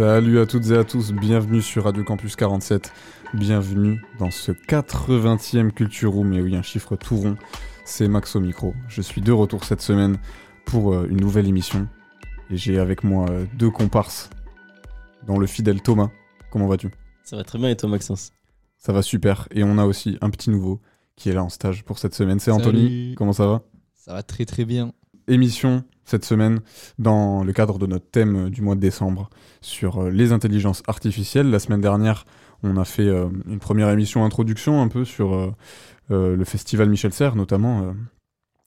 Salut à toutes et à tous, bienvenue sur Radio Campus 47, bienvenue dans ce 80e Culture Room, et oui, un chiffre tout rond, c'est Max au micro. Je suis de retour cette semaine pour euh, une nouvelle émission, et j'ai avec moi euh, deux comparses, dans le fidèle Thomas. Comment vas-tu? Ça va très bien et toi Maxence? Ça va super, et on a aussi un petit nouveau qui est là en stage pour cette semaine, c'est Anthony. Comment ça va? Ça va très très bien. Émission cette semaine dans le cadre de notre thème euh, du mois de décembre sur euh, les intelligences artificielles. La semaine dernière, on a fait euh, une première émission introduction un peu sur le festival Michel Serres notamment.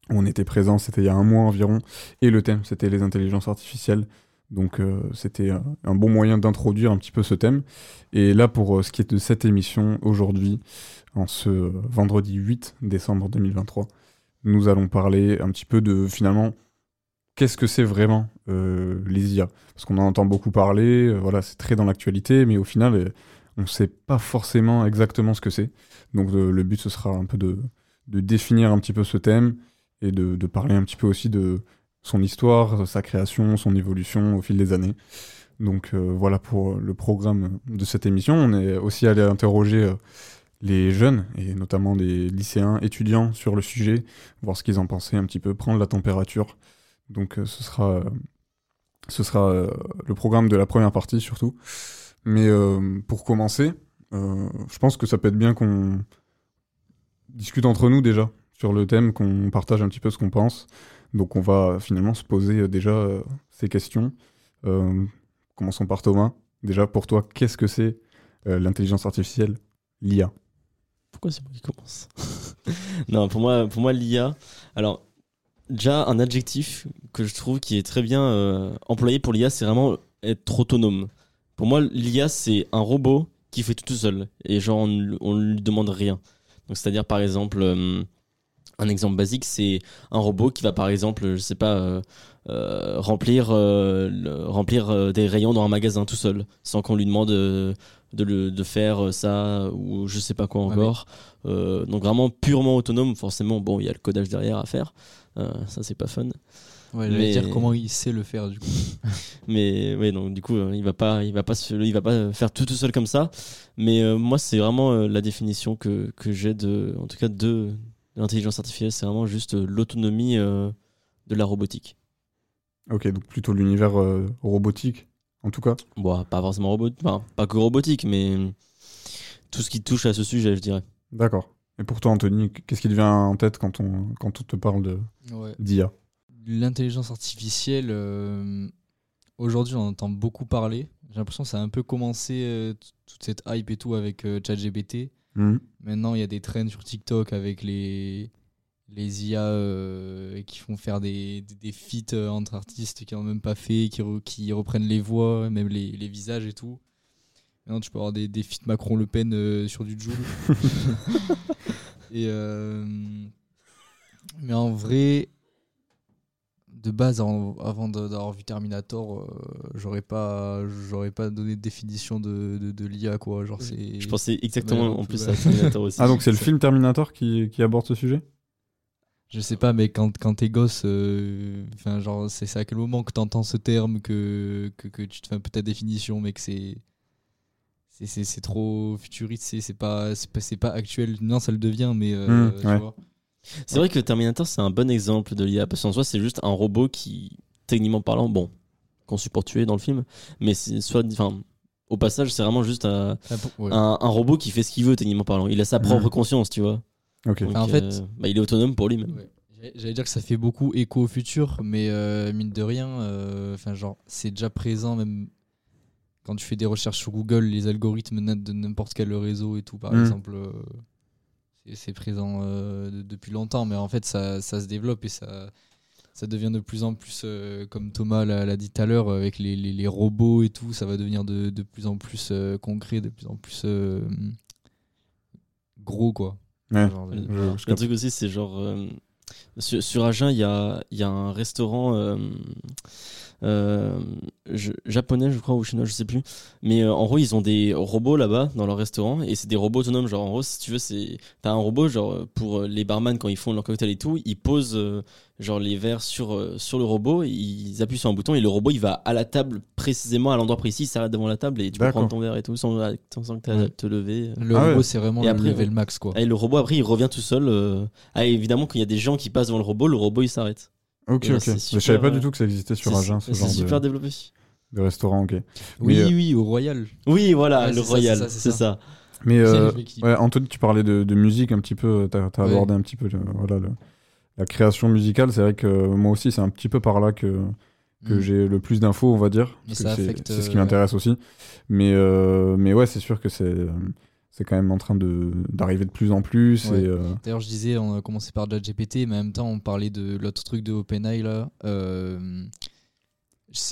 on était présent, c'était il y a un mois environ, et le thème c'était les intelligences artificielles. Donc c'était un bon moyen d'introduire un petit peu ce thème. Et là pour ce qui est de cette émission aujourd'hui, en ce vendredi 8 décembre 2023, nous allons parler un petit peu de finalement qu'est-ce que c'est vraiment euh, les IA Parce qu'on en entend beaucoup parler, euh, voilà, c'est très dans l'actualité, mais au final, euh, on ne sait pas forcément exactement ce que c'est. Donc le but, ce sera un peu de, définir un petit peu ce thème et de, de parler un petit peu aussi de son histoire, sa création, son évolution au fil des années. Donc voilà pour le programme de cette émission. On est aussi allé interroger les jeunes, et notamment des lycéens étudiants sur le sujet, voir ce qu'ils en pensaient un petit peu, prendre la température. Donc euh, ce sera, euh, euh, le programme de la première partie surtout. Mais pour commencer, je pense que ça peut être bien qu'on discute entre nous déjà sur le thème, qu'on partage un petit peu ce qu'on pense. Donc on va finalement se poser déjà ces questions. Commençons par Thomas. Déjà pour toi, qu'est-ce que c'est l'intelligence artificielle, l'IA Pourquoi c'est moi qui commence Non, pour moi, pour moi l'IA. Alors, déjà, un adjectif que je trouve qui est très bien euh, employé pour l'IA, c'est vraiment être autonome. Pour moi, l'IA, c'est un robot qui fait tout tout seul. Et genre, on ne ne lui demande rien. Donc, c'est-à-dire, par exemple, euh, un exemple basique, c'est un robot qui va, par exemple, je sais pas, euh, remplir, remplir des rayons dans un magasin tout seul, sans qu'on lui demande de, le, de faire euh, ça ou je sais pas quoi Ouais, encore. Euh, donc vraiment purement autonome, forcément, bon, il y a le codage derrière à faire. Euh, ça, c'est pas fun. Ouais, Mais- dire comment il sait le faire du coup. Mais ouais, donc du coup, euh, il va pas, il va pas, se- il va pas faire tout tout seul comme ça. Mais euh, moi, c'est vraiment euh, la définition que, que j'ai de, en tout cas, de, de l'intelligence artificielle. C'est vraiment juste euh, l'autonomie euh, de la robotique. Ok, donc plutôt l'univers euh, robotique, en tout cas. Bon, pas forcément robot, enfin, pas que robotique, mais tout ce qui touche à ce sujet, je dirais. D'accord. Et pour toi, Anthony, qu'est-ce qui te vient en tête quand on, quand on te parle Ouais. d'IA L'intelligence artificielle, euh, aujourd'hui on en entend beaucoup parler. J'ai l'impression que ça a un peu commencé euh, toute cette hype et tout avec euh, ChatGPT. Mhm. Maintenant il y a des trends sur TikTok avec les, les IA euh, qui font faire des, des, des feats euh, entre artistes qui n'ont même pas fait, qui, re- qui reprennent les voix, même les, les visages et tout. Maintenant, tu peux avoir des, des feats Macron-Le Pen euh, sur du Joule. et euh, mais en vrai, de base, en- avant d'avoir vu Terminator, euh, j'aurais pas, j'aurais pas donné de définition de, de, de l'IA quoi. Genre c'est. Je pensais exactement en plus à Terminator aussi. Ah, donc c'est le film Terminator qui, qui aborde ce sujet? Je sais pas, mais quand, quand t'es gosse, euh, enfin, genre, c'est à quel moment que t'entends ce terme que, que, que tu te fais un peu ta définition, mais que c'est. c'est- trop futuriste, c'est c'est pas, c'est pas, c'est pas actuel. Non, ça le devient, mais. euh, Mm, ouais. vois. C'est vrai que Terminator, c'est un bon exemple de l'IA, parce qu'en soi, c'est juste un robot qui, techniquement parlant, bon, qu'on supporte tuer dans le film, mais soit, enfin, au passage, c'est vraiment juste un, pour- ouais. un, un robot qui fait ce qu'il veut, techniquement parlant. Il a sa propre Mhm. conscience, tu vois. Donc, En fait- euh, bah, il est autonome pour lui-même. Ouais. J'allais- dire que ça fait beaucoup écho au futur, mais euh, mine de rien, euh, enfin genre c'est déjà présent même quand tu fais des recherches sur Google, les algorithmes de n'importe quel réseau et tout, par Mm. exemple, euh, c'est- présent euh, de- depuis longtemps, mais en fait, ça, ça se développe et ça, ça devient de plus en plus, euh, comme Thomas l'a l'a dit tout à l'heure, avec les, les- les robots et tout, ça va devenir de, de plus en plus euh, concret, de plus en plus euh, gros, quoi. Ouais. Genre de- Je- je Le capte. truc aussi, c'est genre. euh, sur, sur Agen, il y a, il y a un restaurant euh, je- japonais, je crois, ou chinois, je sais plus. Mais euh, en gros, ils ont des robots là-bas dans leur restaurant et c'est des robots autonomes. Genre, en gros, si tu veux, c'est. T'as un robot, genre, pour euh, les barman quand ils font leur cocktail et tout, ils posent. euh, genre les verres sur, euh, sur le robot, ils appuient sur un bouton et le robot il va à la table précisément à l'endroit précis, il s'arrête devant la table et tu peux prendre ton verre et tout sans, sans que tu Ouais. te lever. Le Ah robot, ouais. c'est vraiment Et le après, level max, quoi. Et le robot après il revient tout seul. euh, Ah, évidemment quand il y a des gens qui passent devant le robot, le robot il s'arrête. Ok, là, ok. c'est Je super, savais pas euh, du tout que ça existait sur C'est- Agen, ce C'est genre super de, développé. de restaurant, ok. Oui, Mais, euh, oui, au Royal. Oui voilà Ouais, le c'est ça, royal, c'est ça, c'est c'est. Mais euh, ouais, Anthony, tu parlais de, de musique un petit peu, t'as as Ouais. abordé un petit peu le- voilà, le- la création musicale. C'est vrai que moi aussi, c'est un petit peu par là que, que Mm. j'ai le plus d'infos, on va dire. C'est c'est ce qui euh, m'intéresse aussi. Mais, euh, mais ouais, c'est sûr que c'est euh, c'est quand même en train de- d'arriver de, plus en plus. Ouais. Euh, D'ailleurs, je disais, on a commencé par GPT, mais en même temps, on parlait de l'autre truc de OpenAI là. Euh,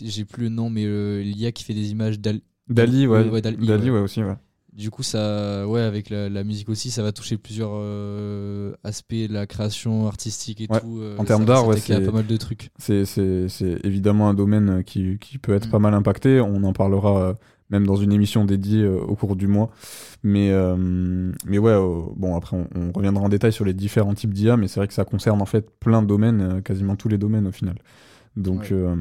J'ai plus le nom, mais euh, l'IA qui fait des images d'Al. Dali, ouais. Ouais, Dali, Dali, ouais. ouais, aussi, ouais. Du coup, ça, ouais, avec la, la musique aussi, ça va toucher plusieurs euh, aspects de la création artistique et tout. euh, En termes d'art, ouais, c'est- pas mal de trucs. C'est- évidemment un domaine qui, qui peut être Mm. pas mal impacté. On en parlera même dans une émission dédiée euh, au cours du mois. Mais, euh, mais ouais, euh, bon, après, on, on reviendra en détail sur les différents types d'IA, mais c'est vrai que ça concerne en fait plein de domaines, euh, quasiment tous les domaines au final. Donc, Ouais. euh,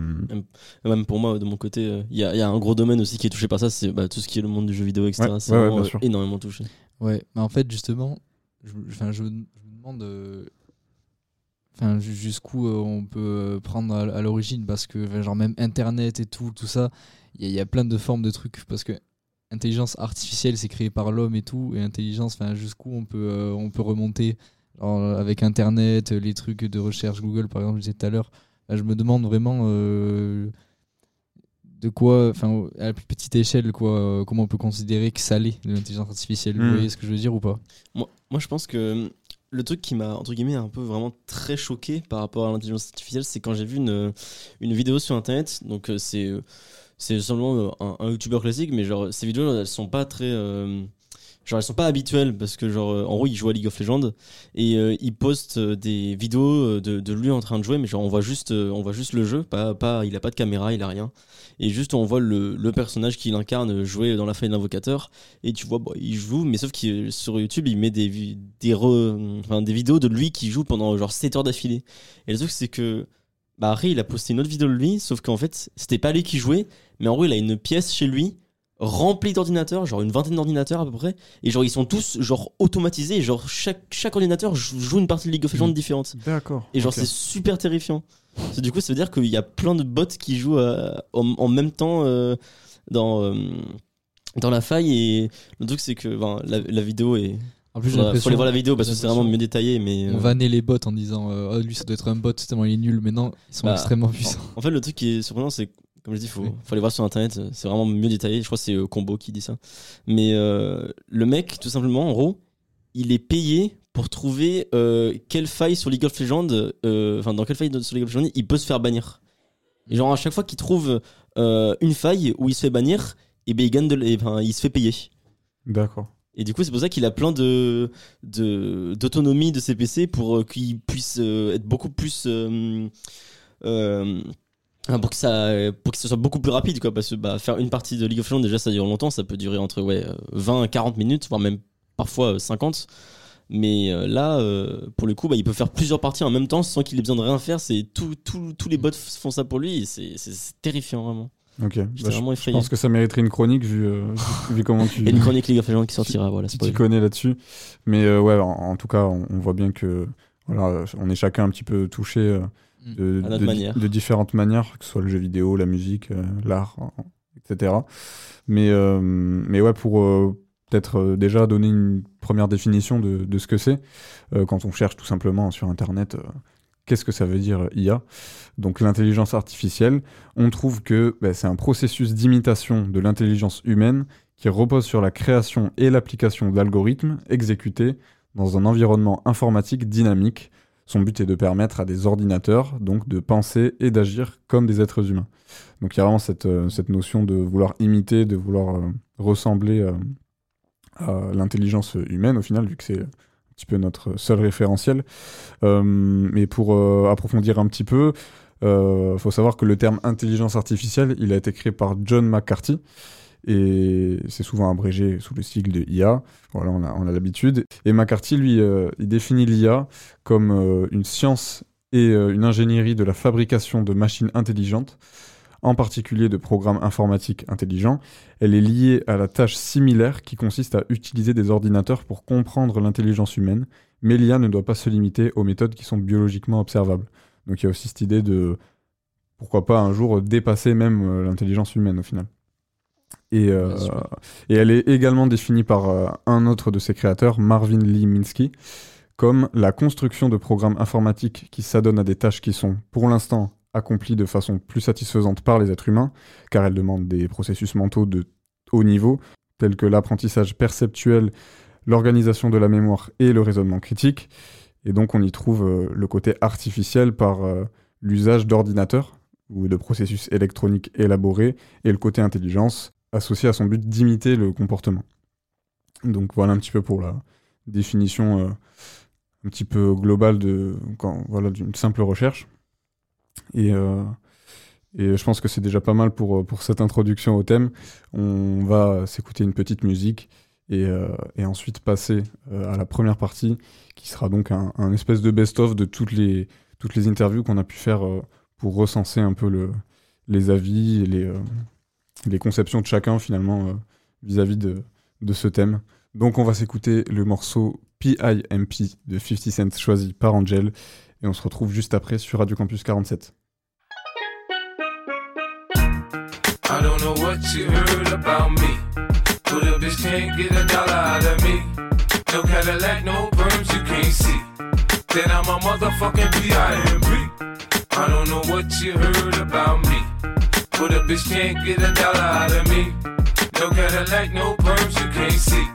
Même pour moi de mon côté, euh, il y, a, il y a un gros domaine aussi qui est touché par ça, c'est bah, tout ce qui est le monde du jeu vidéo, etc. Ouais, c'est ouais, vraiment, euh, énormément touché. Ouais, mais en fait, justement, je, enfin, je, je me demande euh, enfin, ju- jusqu'où euh, on peut prendre à, à l'origine, parce que, genre, même Internet et tout, tout ça, il y, a- il y a plein de formes de trucs, parce que intelligence artificielle, c'est créé par l'homme et tout, et intelligence, enfin, jusqu'où on peut, euh, on peut remonter avec Internet, les trucs de recherche Google, par exemple, je disais tout à l'heure. Enfin, je me demande vraiment euh, de quoi, enfin, à la plus petite échelle, quoi, euh, comment on peut considérer que ça l'est, l'intelligence artificielle. Vous Hmm. voyez ce que je veux dire ou pas? Moi, moi, je pense que hum, le truc qui m'a, entre guillemets, un peu vraiment très choqué par rapport à l'intelligence artificielle, c'est quand j'ai vu une, une vidéo sur internet. Donc, c'est, c'est seulement euh, un, un youtubeur classique, mais genre, ces vidéos, elles sont pas très. euh, Genre elles sont pas habituelles parce que genre euh, en gros il joue à League of Legends et il poste des vidéos de, lui en train de jouer mais genre on voit juste on voit juste le jeu pas pas il a pas de caméra il a rien et juste on voit le, le personnage qu'il incarne jouer dans la faille d'invocateur et tu vois bon, il joue mais sauf que sur YouTube il met des des re- enfin, des vidéos de lui qui joue pendant genre 7 heures d'affilée et le truc c'est que bah après il a posté une autre vidéo de lui sauf qu'en fait c'était pas lui qui jouait mais en gros il a une pièce chez lui remplie d'ordinateurs genre une vingtaine d'ordinateurs à peu près. Et genre ils sont tous genre automatisés. Et genre chaque chaque ordinateur joue une partie de League of Legends Mm. différente. D'accord. et genre c'est super terrifiant. Parce que du coup ça veut dire qu'il y a plein de bots qui jouent euh, en, en même temps euh, dans euh, dans la faille. Et le truc c'est que ben, la, la vidéo est En plus, j'ai faut, aller voir la vidéo parce que c'est vraiment mieux détaillé mais euh, on vannait les bots en disant euh, oh, lui ça doit être un bot tellement il est nul mais non ils sont Bah, extrêmement puissants. En fait, le truc qui est surprenant, c'est que, comme je dis, faut, Oui. faut aller voir sur internet, euh, c'est vraiment mieux détaillé. Je crois que c'est euh, Combo qui dit ça. Mais euh, le mec, tout simplement, en gros, il est payé pour trouver euh, quelle faille sur League of Legends, euh, enfin, dans quelle faille sur League of Legends il peut se faire bannir. Et genre, à chaque fois qu'il trouve euh, une faille où il se fait bannir, et ben il gagne de, et ben, il se fait payer. D'accord. Et du coup, c'est pour ça qu'il a plein de de- d'autonomie de, ses PC pour qu'il puisse être beaucoup plus pour que ça pour que ce soit beaucoup plus rapide quoi parce que bah, faire une partie de League of Legends déjà ça dure longtemps ça peut durer entre ouais euh, 20 40 minutes voire même parfois euh, 50 mais euh, là euh, pour le coup bah, il peut faire plusieurs parties en même temps sans qu'il ait besoin de rien faire c'est tout, tout- tous les bots font ça pour lui et c'est terrifiant vraiment Ok. Bah, je, vraiment je effrayé. pense que ça mériterait une chronique vu, euh, vu comment tu. il y a une chronique League of Legends qui sortira voilà tu t'y connais là-dessus. Mais euh, ouais, en, en tout cas, on, on voit bien que voilà, on est chacun un petit peu touché euh. De, À notre de- manière. de différentes manières, que ce soit le jeu vidéo, la musique, euh, l'art, etc. Mais, euh, mais ouais, pour euh, peut-être euh, déjà donner une première définition de, de ce que c'est, euh, quand on cherche tout simplement sur Internet, euh, qu'est-ce que ça veut dire euh, IA Donc l'intelligence artificielle, on trouve que bah, c'est un processus d'imitation de l'intelligence humaine qui repose sur la création et l'application d'algorithmes exécutés dans un environnement informatique dynamique. Son but est de permettre à des ordinateurs donc de penser et d'agir comme des êtres humains. Donc il y a vraiment cette, euh, notion de vouloir imiter, de vouloir euh, ressembler euh, à l'intelligence humaine au final, vu que c'est un petit peu notre seul référentiel. mais pour approfondir un petit peu, il faut savoir que le terme intelligence artificielle, il a été créé par John McCarthy, et c'est souvent abrégé sous le sigle de IA. Voilà, on a, l'habitude. Et McCarthy, lui, euh, il définit l'IA comme euh, une science et euh, une ingénierie de la fabrication de machines intelligentes, en particulier de programmes informatiques intelligents. Elle est liée à la tâche similaire qui consiste à utiliser des ordinateurs pour comprendre l'intelligence humaine, mais l'IA ne doit pas se limiter aux méthodes qui sont biologiquement observables. Donc il y a aussi cette idée de pourquoi pas un jour dépasser même l'intelligence humaine au final. Et, euh, et, elle est également définie par euh, un autre de ses créateurs, Marvin Lee Minsky, comme la construction de programmes informatiques qui s'adonnent à des tâches qui sont, pour l'instant, accomplies de façon plus satisfaisante par les êtres humains, car elles demandent des processus mentaux de haut niveau, tels que l'apprentissage perceptuel, l'organisation de la mémoire et le raisonnement critique. Et donc on y trouve euh, le côté artificiel par l'usage d'ordinateurs ou de processus électroniques élaborés, et le côté intelligence, associé à son but d'imiter le comportement. Donc voilà un petit peu pour la définition euh, un petit peu globale voilà d'une simple recherche. Et, euh, et je pense que c'est déjà pas mal pour, euh, pour cette introduction au thème. On va s'écouter une petite musique et, et ensuite passer à la première partie qui sera donc un, un espèce de best-of de toutes les, toutes les interviews qu'on a pu faire pour recenser un peu le, les avis et les, les conceptions de chacun finalement euh, vis-à-vis de, de ce thème. Donc on va s'écouter le morceau PIMP de 50 Cent choisi par Angel et on se retrouve juste après sur Radio Campus 47. I don't know what you heard about me. But a bitch can't get a dollar out of me. No Cadillac, no perms you can't see. Then I'm a motherfucking PIMP. I don't know what you heard about me. But a bitch can't get a dollar out of me. No Cadillac, no perms, you can't see.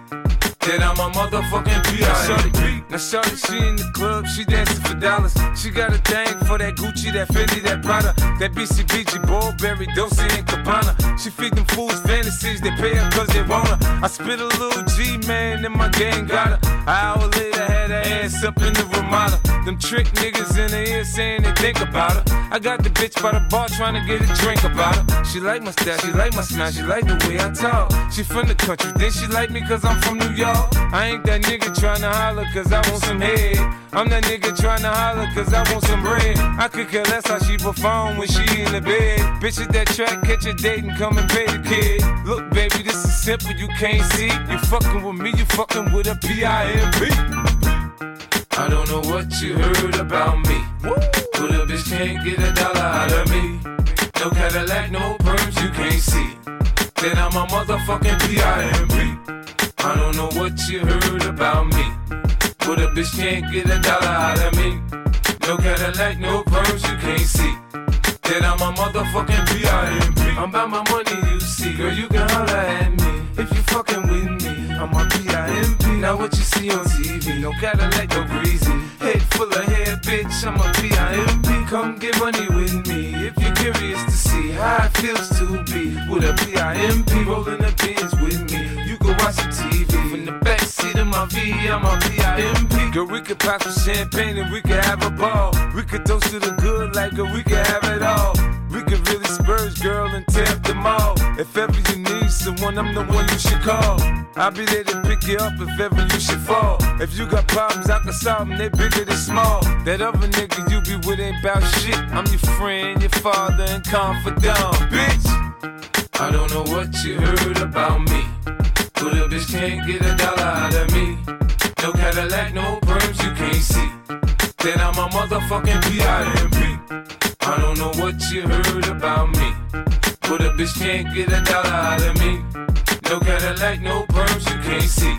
That I'm a motherfucking P.I. Now shorty, she in the club, she dancing for dollars. She got a thing for that Gucci, that Fendi, that Prada, that BCBG, Burberry, Dolce and Gabbana. She feed them fools fantasies, they pay her cause they want her. I spit a little G, man, and my gang got her. Hour later, had her ass up in the Ramada. Them trick niggas in the ear saying they think about her. I got the bitch by the bar trying to get a drink about her. She like my style, she like my smile, she like the way I talk. She from the country, then she like me cause I'm from New York. I ain't that nigga tryna holler cause I want some head. I'm that nigga tryna holler cause I want some bread. I could care less how she perform when she in the bed. Bitch at that track, catch a date and come and pay the kid. Look, baby, this is simple, you can't see. You fucking with me, you fucking with a P-I-M-P. I don't know what you heard about me. But a bitch can't get a dollar out of me. No Cadillac, no perms, you can't see. Then I'm a motherfucking P-I-M-P. I don't know what you heard about me. But a bitch can't get a dollar out of me. No Cadillac, no perms, you can't see. That I'm a motherfucking B.I.M.P. I'm about my money, you see. Girl, you can holler at me. If you fucking with me, I'm a Now what you see on TV, no Cadillac, no breezy. Head full of hair, bitch, I'm a B.I.M.P. Come get money with me if you're curious to see how it feels to be with a B.I.M.P. Rolling the bins with me You can watch some TV. From the back seat of my V, I'm a PIMP. Girl, we could pop some champagne and we could have a ball. We could toast to the good like girl, we could have it all. We could really spurge, girl, and tear up the mall. If ever you need someone, I'm the one you should call. I'll be there to pick you up if ever you should fall. If you got problems, I can solve them, they bigger than small. That other nigga you be with ain't about shit. I'm your friend, your father, and confidant, bitch. I don't know what you heard about me. But a bitch can't get a dollar out of me. No Cadillac, no perms, you can't see. Then I'm a motherfucking P.I.M.P. I don't know what you heard about me. But a bitch can't get a dollar out of me. No Cadillac, no perms, you can't see.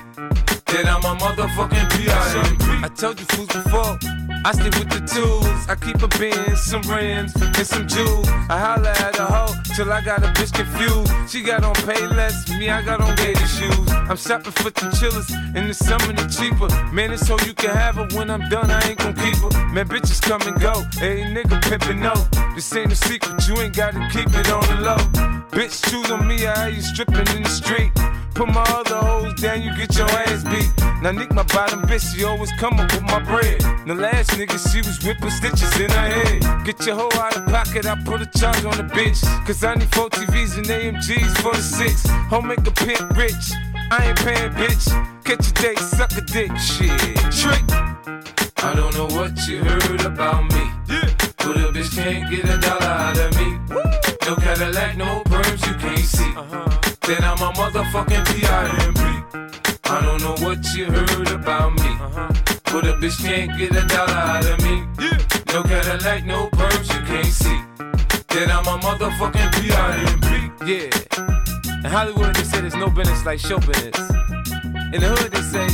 then I'm a motherfucking P.I.M.P. I told you fools before. I stay with the tools. I keep a Benz, some rims, and some jewels. I holla at a hoe till I got a bitch confused. She got on pay less, me I got on gator shoes. I'm shopping for the chillers, and the summer the cheaper. Man, it's so you can have her when I'm done. I ain't gon' keep her. Man, bitches come and go. Hey, nigga pimpin' no. This ain't a secret, you ain't gotta keep it on the low. Bitch, choose on me, I you stripping in the street. Put my other hoes down, you get your ass beat. Now Nick, my bottom bitch, she always come up with my bread. The last nigga, she was whipping stitches in her head. Get your hoe out of pocket, I put a charge on the bitch. Cause I need four TVs and AMGs for the six. Home make a pimp rich. I ain't paying, bitch. Catch a date, suck a dick, shit. Trick. I don't know what you heard about me. Yeah. But a bitch can't get a dollar out of me. No Cadillac, no perms, you can't see. Uh-huh. Then I'm a motherfucking P.I.M.P. I don't know what you heard about me. Uh-huh. But a bitch can't get a dollar out of me. Yeah. No Cadillac, no perms, you can't see. Then I'm a motherfucking P.I.M.P. Yeah. In Hollywood, they say there's no business like show business. In the hood, they say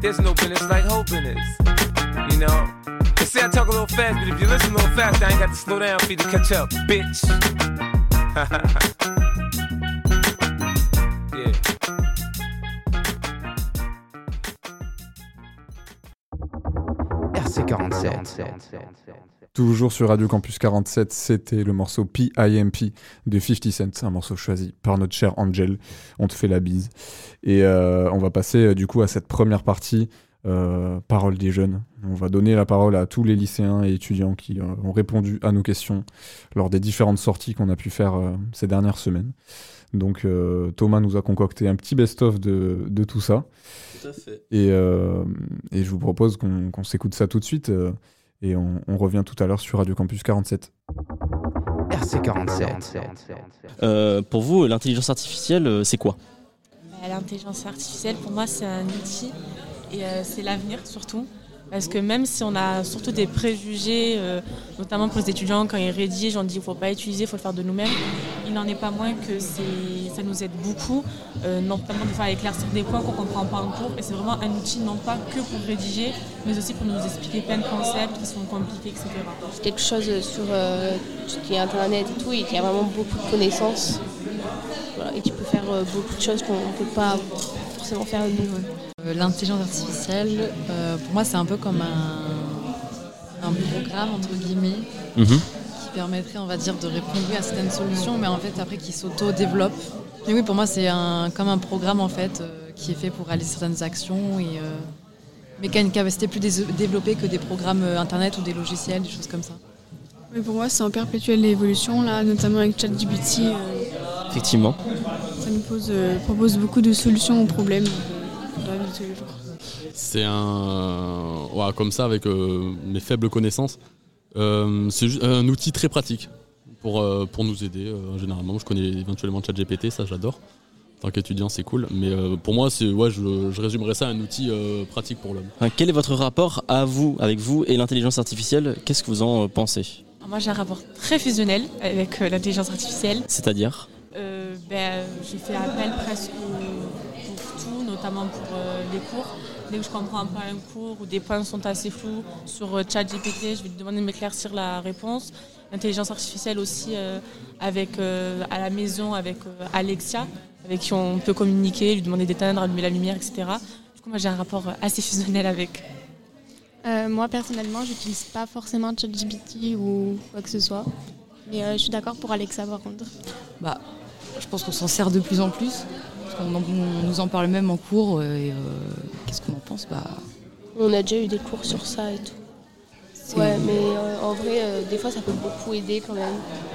there's no business like whole business. You know? They say I talk a little fast, but if you listen a little fast, I ain't got to slow down for you to catch up, bitch. RC47. Toujours sur Radio Campus 47, c'était le morceau PIMP de 50 Cent, un morceau choisi par notre cher Angel. On te fait la bise. Et euh, on va passer euh, du coup à cette première partie, euh, parole des jeunes. On va donner la parole à tous les lycéens et étudiants qui euh, ont répondu à nos questions lors des différentes sorties qu'on a pu faire euh, ces dernières semaines. Donc euh, Thomas nous a concocté un petit best-of de, de tout ça. Tout à fait. Et, euh, et je vous propose qu'on qu'on s'écoute ça tout de suite. Et on, on revient tout à l'heure sur Radio Campus 47. RC47. Euh, pour vous, l'intelligence artificielle, euh, c'est quoi? Bah, L'intelligence artificielle, pour moi, c'est un outil et euh, c'est l'avenir surtout. Parce que même si on a surtout des préjugés, euh, notamment pour les étudiants, quand ils rédigent, on dit qu'il ne faut pas utiliser, il faut le faire de nous-mêmes, il n'en est pas moins que ça nous aide beaucoup, euh, notamment de faire éclaircir des points qu'on ne comprend pas en cours. Et c'est vraiment un outil non pas que pour rédiger, mais aussi pour nous expliquer plein de concepts qui sont compliqués, etc. Quelque chose sur euh, ce qui est internet et tout, et qui a vraiment beaucoup de connaissances. Voilà, et tu peux faire euh, beaucoup de choses qu'on ne peut pas forcément faire nous. Euh, L'intelligence artificielle, euh, pour moi, c'est un peu comme un, un programme, entre guillemets, Mhm. qui permettrait, on va dire, de répondre à certaines solutions, mais en fait, après, qui s'auto-développe. Mais oui, pour moi, c'est un, comme un programme, en fait, euh, qui est fait pour réaliser certaines actions, et, euh, mais qui a une capacité plus développée que des programmes Internet ou des logiciels, des choses comme ça. Mais pour moi, c'est en perpétuelle évolution, là, notamment avec ChatGPT. euh, Effectivement. ça nous pose, euh, propose beaucoup de solutions aux problèmes euh, dans la vie de tous les jours. C'est un. ouais, comme ça, avec euh, mes faibles connaissances. Euh, c'est juste un outil très pratique pour, euh, pour nous aider. euh, généralement, je connais éventuellement ChatGPT, ça j'adore. En tant qu'étudiant, c'est cool. Mais euh, pour moi, c'est, ouais, je, je résumerais ça à un outil euh, pratique pour l'homme. Enfin, quel est votre rapport à vous, avec vous et l'intelligence artificielle? Qu'est-ce que vous en euh, pensez? Alors moi, j'ai un rapport très fusionnel avec euh, l'intelligence artificielle. C'est-à-dire? Euh, ben, je fais appel presque notamment pour euh, les cours. Dès que je comprends un peu un cours ou des points sont assez flous sur euh, ChatGPT, je vais lui demander de m'éclaircir la réponse. L'intelligence artificielle aussi euh, avec, euh, à la maison avec euh, Alexia, avec qui on peut communiquer, lui demander d'éteindre, allumer la lumière, etc. Du coup, moi j'ai un rapport assez fusionnel avec. Euh, moi personnellement, j'utilise pas forcément ChatGPT ou quoi que ce soit. Mais euh, je suis d'accord pour Alexa par contre. Bah, je pense qu'on s'en sert de plus en plus. En- on nous en parle même en cours. euh, Et euh, qu'est-ce qu'on en pense bah, On a déjà eu des cours sur ça et tout. Ouais, mais euh, en vrai, euh, des fois, ça peut beaucoup aider quand même.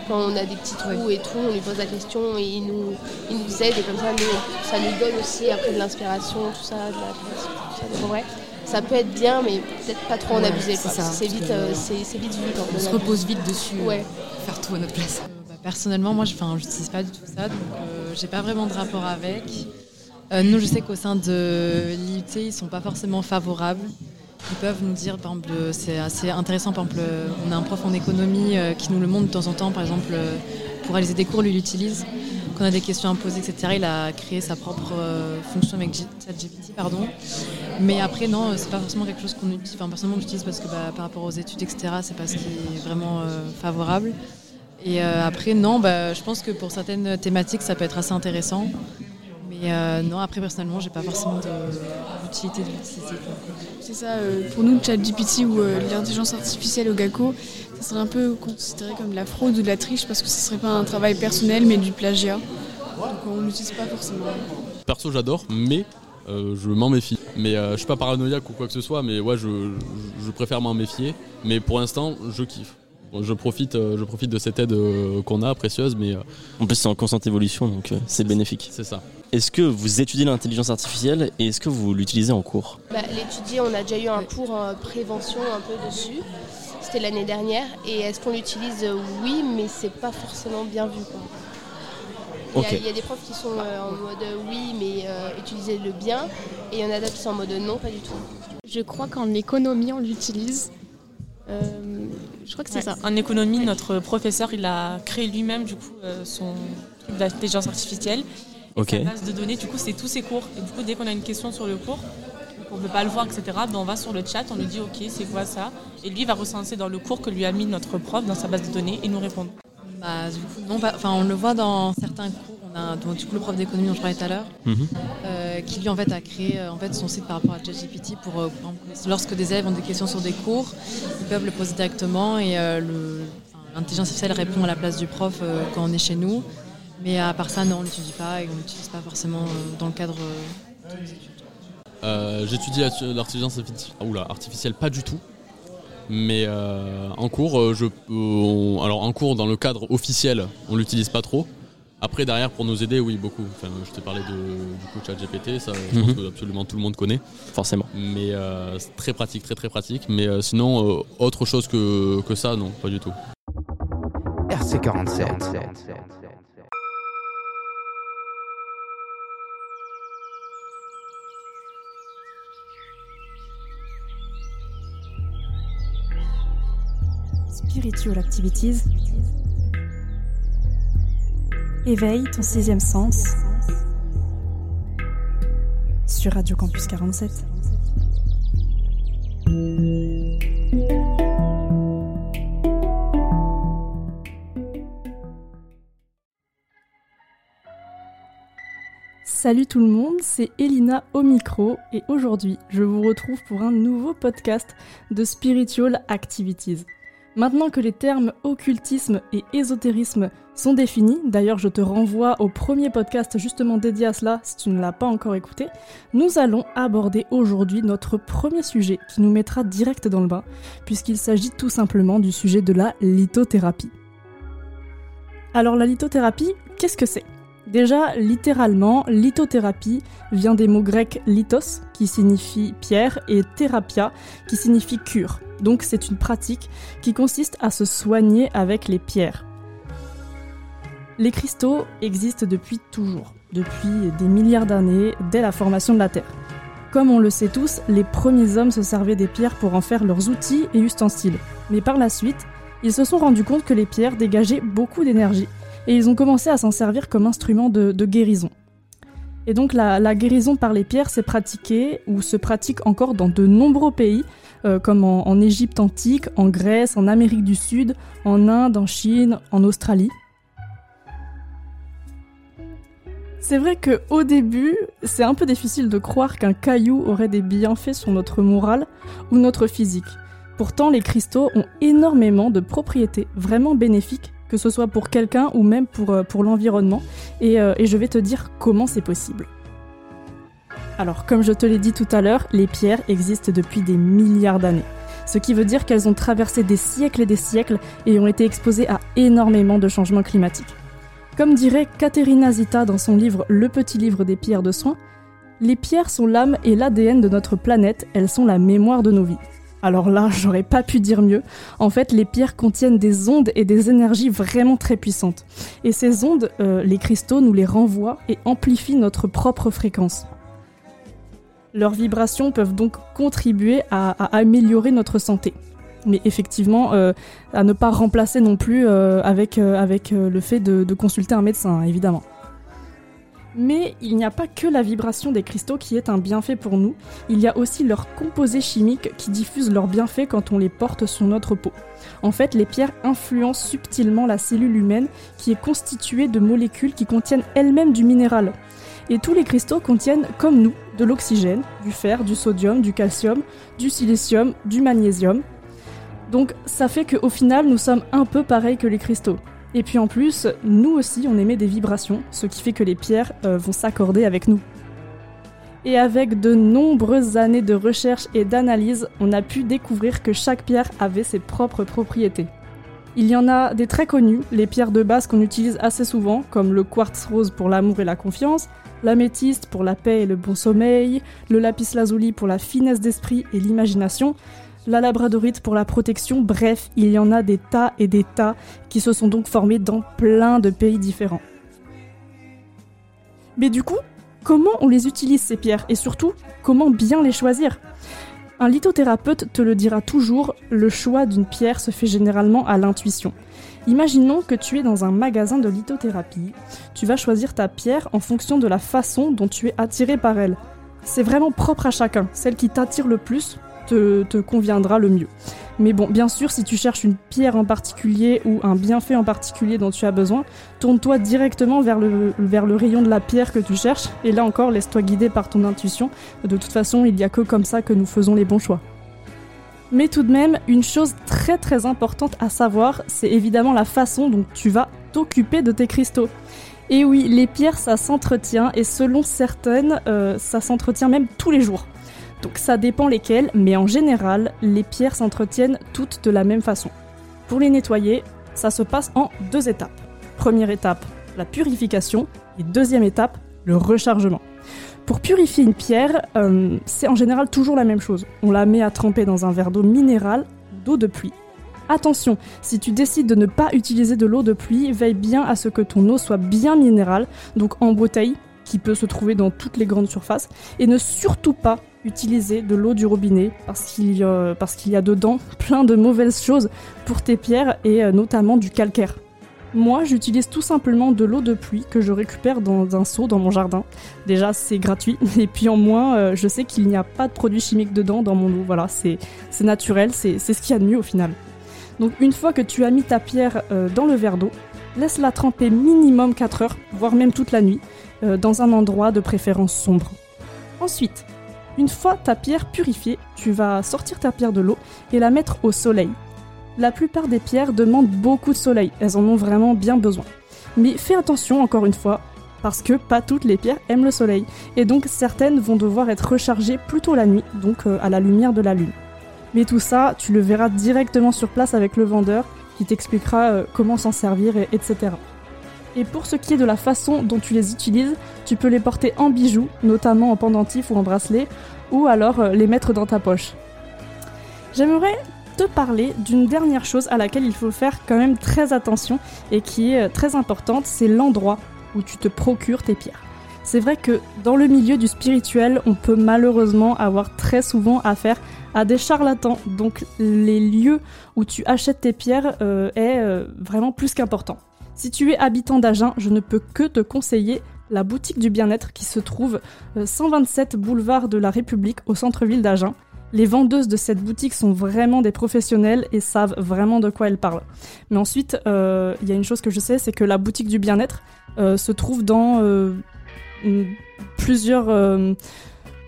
Quand on a des petits trous et tout, on lui pose la question et il nous, il nous aide. Et comme ça, nous, ça nous donne aussi après de l'inspiration, tout ça, de la tout ça. Vrai, ça peut être bien, mais peut-être pas trop en Ouais, abuser. c'est vite, euh, c'est vite vu quand on on se repose vite dessus. Ouais. faire tout à notre place. Personnellement, moi, je n'utilise pas du tout ça, donc euh, j'ai pas vraiment de rapport avec. Euh, nous, je sais qu'au sein de l'IUT, ils sont pas forcément favorables. Ils peuvent nous dire, par exemple, euh, c'est assez intéressant, par exemple, euh, on a un prof en économie qui nous le montre de temps en temps, par exemple, pour réaliser des cours, lui, il l'utilise. Quand lorsqu'on a des questions à poser, etc., il a créé sa propre fonction avec ChatGPT, pardon. Mais après, non, c'est pas forcément quelque chose qu'on utilise. Enfin, personnellement, j'utilise parce que bah, par rapport aux études, etc., c'est pas ce qui est vraiment favorable. Et euh, après, non, bah, je pense que pour certaines thématiques, ça peut être assez intéressant. Mais euh, non, après, personnellement, j'ai pas forcément d'utilité de l'utiliser. C'est ça, euh, pour nous, ChatGPT ou euh, l'intelligence artificielle au GACO, ça serait un peu considéré comme de la fraude ou de la triche parce que ce serait pas un travail personnel mais du plagiat. Donc on l'utilise pas forcément. Perso, j'adore, mais euh, je m'en méfie. Mais euh, je suis pas paranoïaque ou quoi que ce soit, mais ouais, je, je- je préfère m'en méfier. Mais pour l'instant, je kiffe. Je profite, euh, je profite de cette aide euh, qu'on a, précieuse, mais. euh, En plus, c'est en constante évolution, donc c'est bénéfique. C'est ça. Est-ce que vous étudiez l'intelligence artificielle et est-ce que vous l'utilisez en cours? Bah, L'étudier, on a déjà eu un cours en prévention un peu dessus. C'était l'année dernière. Et est-ce qu'on l'utilise? Oui, mais c'est pas forcément bien vu. quoi. Il y a- Ok. Il y, a des profs qui sont euh, en mode oui, mais euh, utilisez-le bien. Et il y en a d'autres qui sont en mode non, pas du tout. Je crois qu'en économie, on l'utilise. Euh, je crois que c'est Ouais. ça. En économie, notre professeur, il a créé lui-même du coup euh, son truc d'intelligence artificielle. Et Ok. Sa base de données, du coup, c'est tous ses cours. Et du coup, dès qu'on a une question sur le cours, on ne peut pas le voir, etc., ben, on va sur le chat, on lui dit OK, c'est quoi ça? Et lui va recenser dans le cours que lui a mis notre prof dans sa base de données et nous répondre. Bah, du coup, non, pas- enfin, on le voit dans certains cours. On a donc, du coup, le prof d'économie dont je parlais tout à l'heure, Mhm. euh, qui lui en fait a créé euh, en fait son site par rapport à ChatGPT pour, euh, lorsque des élèves ont des questions sur des cours, ils peuvent le poser directement et enfin, l'intelligence artificielle répond à la place du prof quand on est chez nous. Mais à part ça, non, on l'utilise pas et on l'utilise pas forcément dans le cadre de nos études. J'étudie l'intelligence artificielle, ah, artificielle, pas du tout. Mais euh, en cours, je, on- alors en cours, dans le cadre officiel, on l'utilise pas trop. Après, derrière, pour nous aider, oui, beaucoup. Enfin, je t'ai parlé de, du coup ChatGPT, ça, je pense Mhm. que absolument tout le monde connaît. Forcément. Mais euh, c'est très pratique, très très pratique. Mais euh, sinon, euh, autre chose que, que ça, non, pas du tout. RC47. Spiritual Activities. Éveille ton sixième sens sur Radio Campus 47. Salut tout le monde, c'est Elina au micro et aujourd'hui je vous retrouve pour un nouveau podcast de Spiritual Activities. Maintenant que les termes occultisme et ésotérisme sont définis, d'ailleurs je te renvoie au premier podcast justement dédié à cela si tu ne l'as pas encore écouté, nous allons aborder aujourd'hui notre premier sujet qui nous mettra direct dans le bain, puisqu'il s'agit tout simplement du sujet de la lithothérapie. Alors la lithothérapie, qu'est-ce que c'est? Déjà, littéralement, lithothérapie vient des mots grecs lithos, qui signifie pierre, et thérapia, qui signifie cure. Donc c'est une pratique qui consiste à se soigner avec les pierres. Les cristaux existent depuis toujours, depuis des milliards d'années, dès la formation de la Terre. Comme on le sait tous, les premiers hommes se servaient des pierres pour en faire leurs outils et ustensiles. Mais par la suite, ils se sont rendus compte que les pierres dégageaient beaucoup d'énergie et ils ont commencé à s'en servir comme instrument de, guérison. Et donc la, guérison par les pierres s'est pratiquée ou se pratique encore dans de nombreux pays, euh, comme en, en Égypte antique, en Grèce, en Amérique du Sud, en Inde, en Chine, en Australie. C'est vrai que au début, c'est un peu difficile de croire qu'un caillou aurait des bienfaits sur notre morale ou notre physique. Pourtant, les cristaux ont énormément de propriétés vraiment bénéfiques, que ce soit pour quelqu'un ou même pour, euh, l'environnement, et, euh, et je vais te dire comment c'est possible. Alors, comme je te l'ai dit tout à l'heure, les pierres existent depuis des milliards d'années. Ce qui veut dire qu'elles ont traversé des siècles et des siècles et ont été exposées à énormément de changements climatiques. Comme dirait Caterina Zita dans son livre Le petit livre des pierres de soins, les pierres sont l'âme et l'ADN de notre planète, elles sont la mémoire de nos vies. Alors là, j'aurais pas pu dire mieux. En fait, les pierres contiennent des ondes et des énergies vraiment très puissantes. Et ces ondes, euh, les cristaux nous les renvoient et amplifient notre propre fréquence. Leurs vibrations peuvent donc contribuer à, améliorer notre santé. Mais effectivement, euh, à ne pas remplacer non plus euh, avec, le fait de, de consulter un médecin, hein, évidemment. Mais il n'y a pas que la vibration des cristaux qui est un bienfait pour nous, il y a aussi leurs composés chimiques qui diffusent leurs bienfaits quand on les porte sur notre peau. En fait, les pierres influencent subtilement la cellule humaine qui est constituée de molécules qui contiennent elles-mêmes du minéral. Et tous les cristaux contiennent, comme nous, de l'oxygène, du fer, du sodium, du calcium, du silicium, du magnésium. Donc ça fait qu'au final, nous sommes un peu pareils que les cristaux. Et puis en plus, nous aussi, on émet des vibrations, ce qui fait que les pierres euh, vont s'accorder avec nous. Et avec de nombreuses années de recherche et d'analyse, on a pu découvrir que chaque pierre avait ses propres propriétés. Il y en a des très connues, les pierres de base qu'on utilise assez souvent, comme le quartz rose pour l'amour et la confiance, l'améthyste pour la paix et le bon sommeil, le lapis lazuli pour la finesse d'esprit et l'imagination, la labradorite pour la protection, bref, il y en a des tas et des tas qui se sont donc formés dans plein de pays différents. Mais du coup, comment on les utilise ces pierres? Et surtout, comment bien les choisir? Un lithothérapeute te le dira toujours, le choix d'une pierre se fait généralement à l'intuition. Imaginons que tu es dans un magasin de lithothérapie. Tu vas choisir ta pierre en fonction de la façon dont tu es attiré par elle. C'est vraiment propre à chacun. Celle qui t'attire le plus te, conviendra le mieux. Mais bon, bien sûr, si tu cherches une pierre en particulier ou un bienfait en particulier dont tu as besoin, tourne-toi directement vers le, vers le rayon de la pierre que tu cherches. Et là encore, laisse-toi guider par ton intuition. De toute façon, il n'y a que comme ça que nous faisons les bons choix. Mais tout de même, une chose très très importante à savoir, c'est évidemment la façon dont tu vas t'occuper de tes cristaux. Et oui, les pierres, ça s'entretient, et selon certaines, euh, ça s'entretient même tous les jours. Donc ça dépend lesquelles, mais en général, les pierres s'entretiennent toutes de la même façon. Pour les nettoyer, ça se passe en deux étapes. Première étape, la purification, et deuxième étape, le rechargement. Pour purifier une pierre, euh, c'est en général toujours la même chose. On la met à tremper dans un verre d'eau minérale, d'eau de pluie. Attention, si tu décides de ne pas utiliser de l'eau de pluie, veille bien à ce que ton eau soit bien minérale, donc en bouteille, qui peut se trouver dans toutes les grandes surfaces, et ne surtout pas utiliser de l'eau du robinet parce qu'il y, y a dedans plein de mauvaises choses pour tes pierres et euh, notamment du calcaire. Moi, j'utilise tout simplement de l'eau de pluie que je récupère dans un seau dans mon jardin. Déjà, c'est gratuit. Et puis en moins, euh, je sais qu'il n'y a pas de produits chimiques dedans dans mon eau. Voilà, c'est naturel, c'est ce qu'il y a de mieux au final. Donc une fois que tu as mis ta pierre euh, dans le verre d'eau, laisse-la tremper minimum 4 heures, voire même toute la nuit, euh, dans un endroit de préférence sombre. Ensuite, une fois ta pierre purifiée, tu vas sortir ta pierre de l'eau et la mettre au soleil. La plupart des pierres demandent beaucoup de soleil, elles en ont vraiment bien besoin. Mais fais attention encore une fois, parce que pas toutes les pierres aiment le soleil, et donc certaines vont devoir être rechargées plutôt la nuit, donc euh, à la lumière de la lune. Mais tout ça, tu le verras directement sur place avec le vendeur, qui t'expliquera euh, comment s'en servir, et, etc. Et pour ce qui est de la façon dont tu les utilises, tu peux les porter en bijoux, notamment en pendentif ou en bracelet, ou alors euh, les mettre dans ta poche. J'aimerais te parler d'une dernière chose à laquelle il faut faire quand même très attention et qui est très importante, c'est l'endroit où tu te procures tes pierres. C'est vrai que dans le milieu du spirituel, on peut malheureusement avoir très souvent affaire à des charlatans, donc les lieux où tu achètes tes pierres euh, est euh, vraiment plus qu'important. Si tu es habitant d'Agen, je ne peux que te conseiller la boutique du bien-être qui se trouve 127 boulevard de la République au centre-ville d'Agen. Les vendeuses de cette boutique sont vraiment des professionnels et savent vraiment de quoi elles parlent. Mais ensuite, euh, il y a une chose que je sais, c'est que la boutique du bien-être euh, se trouve dans euh, plusieurs, euh,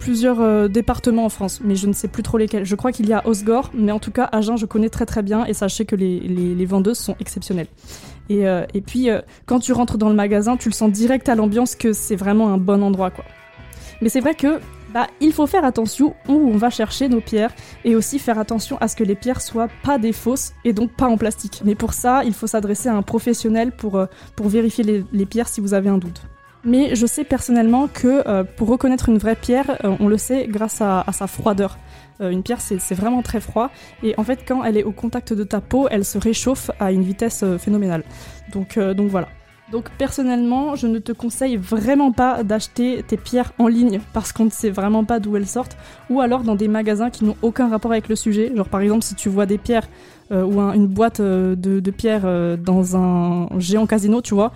euh, départements en France, mais je ne sais plus trop lesquels. Je crois qu'il y a Osgore, mais en tout cas, Agen, je connais très très bien et sachez que les vendeuses sont exceptionnelles. Et, euh, et puis, quand tu rentres dans le magasin, tu le sens direct à l'ambiance que c'est vraiment un bon endroit, quoi. Mais c'est vrai que bah, il faut faire attention où on va chercher nos pierres et aussi faire attention à ce que les pierres soient pas des fausses et donc pas en plastique. Mais pour ça, il faut s'adresser à un professionnel pour, euh, pour vérifier les, pierres si vous avez un doute. Mais je sais personnellement que euh, pour reconnaître une vraie pierre, euh, on le sait grâce à sa froideur. Euh, une pierre, c'est vraiment très froid et en fait, quand elle est au contact de ta peau, elle se réchauffe à une vitesse phénoménale. Donc, donc voilà. Donc personnellement, je ne te conseille vraiment pas d'acheter tes pierres en ligne parce qu'on ne sait vraiment pas d'où elles sortent, ou alors dans des magasins qui n'ont aucun rapport avec le sujet. Genre par exemple, si tu vois des pierres euh, ou un, une boîte euh, de, pierres euh, dans un géant casino, tu vois,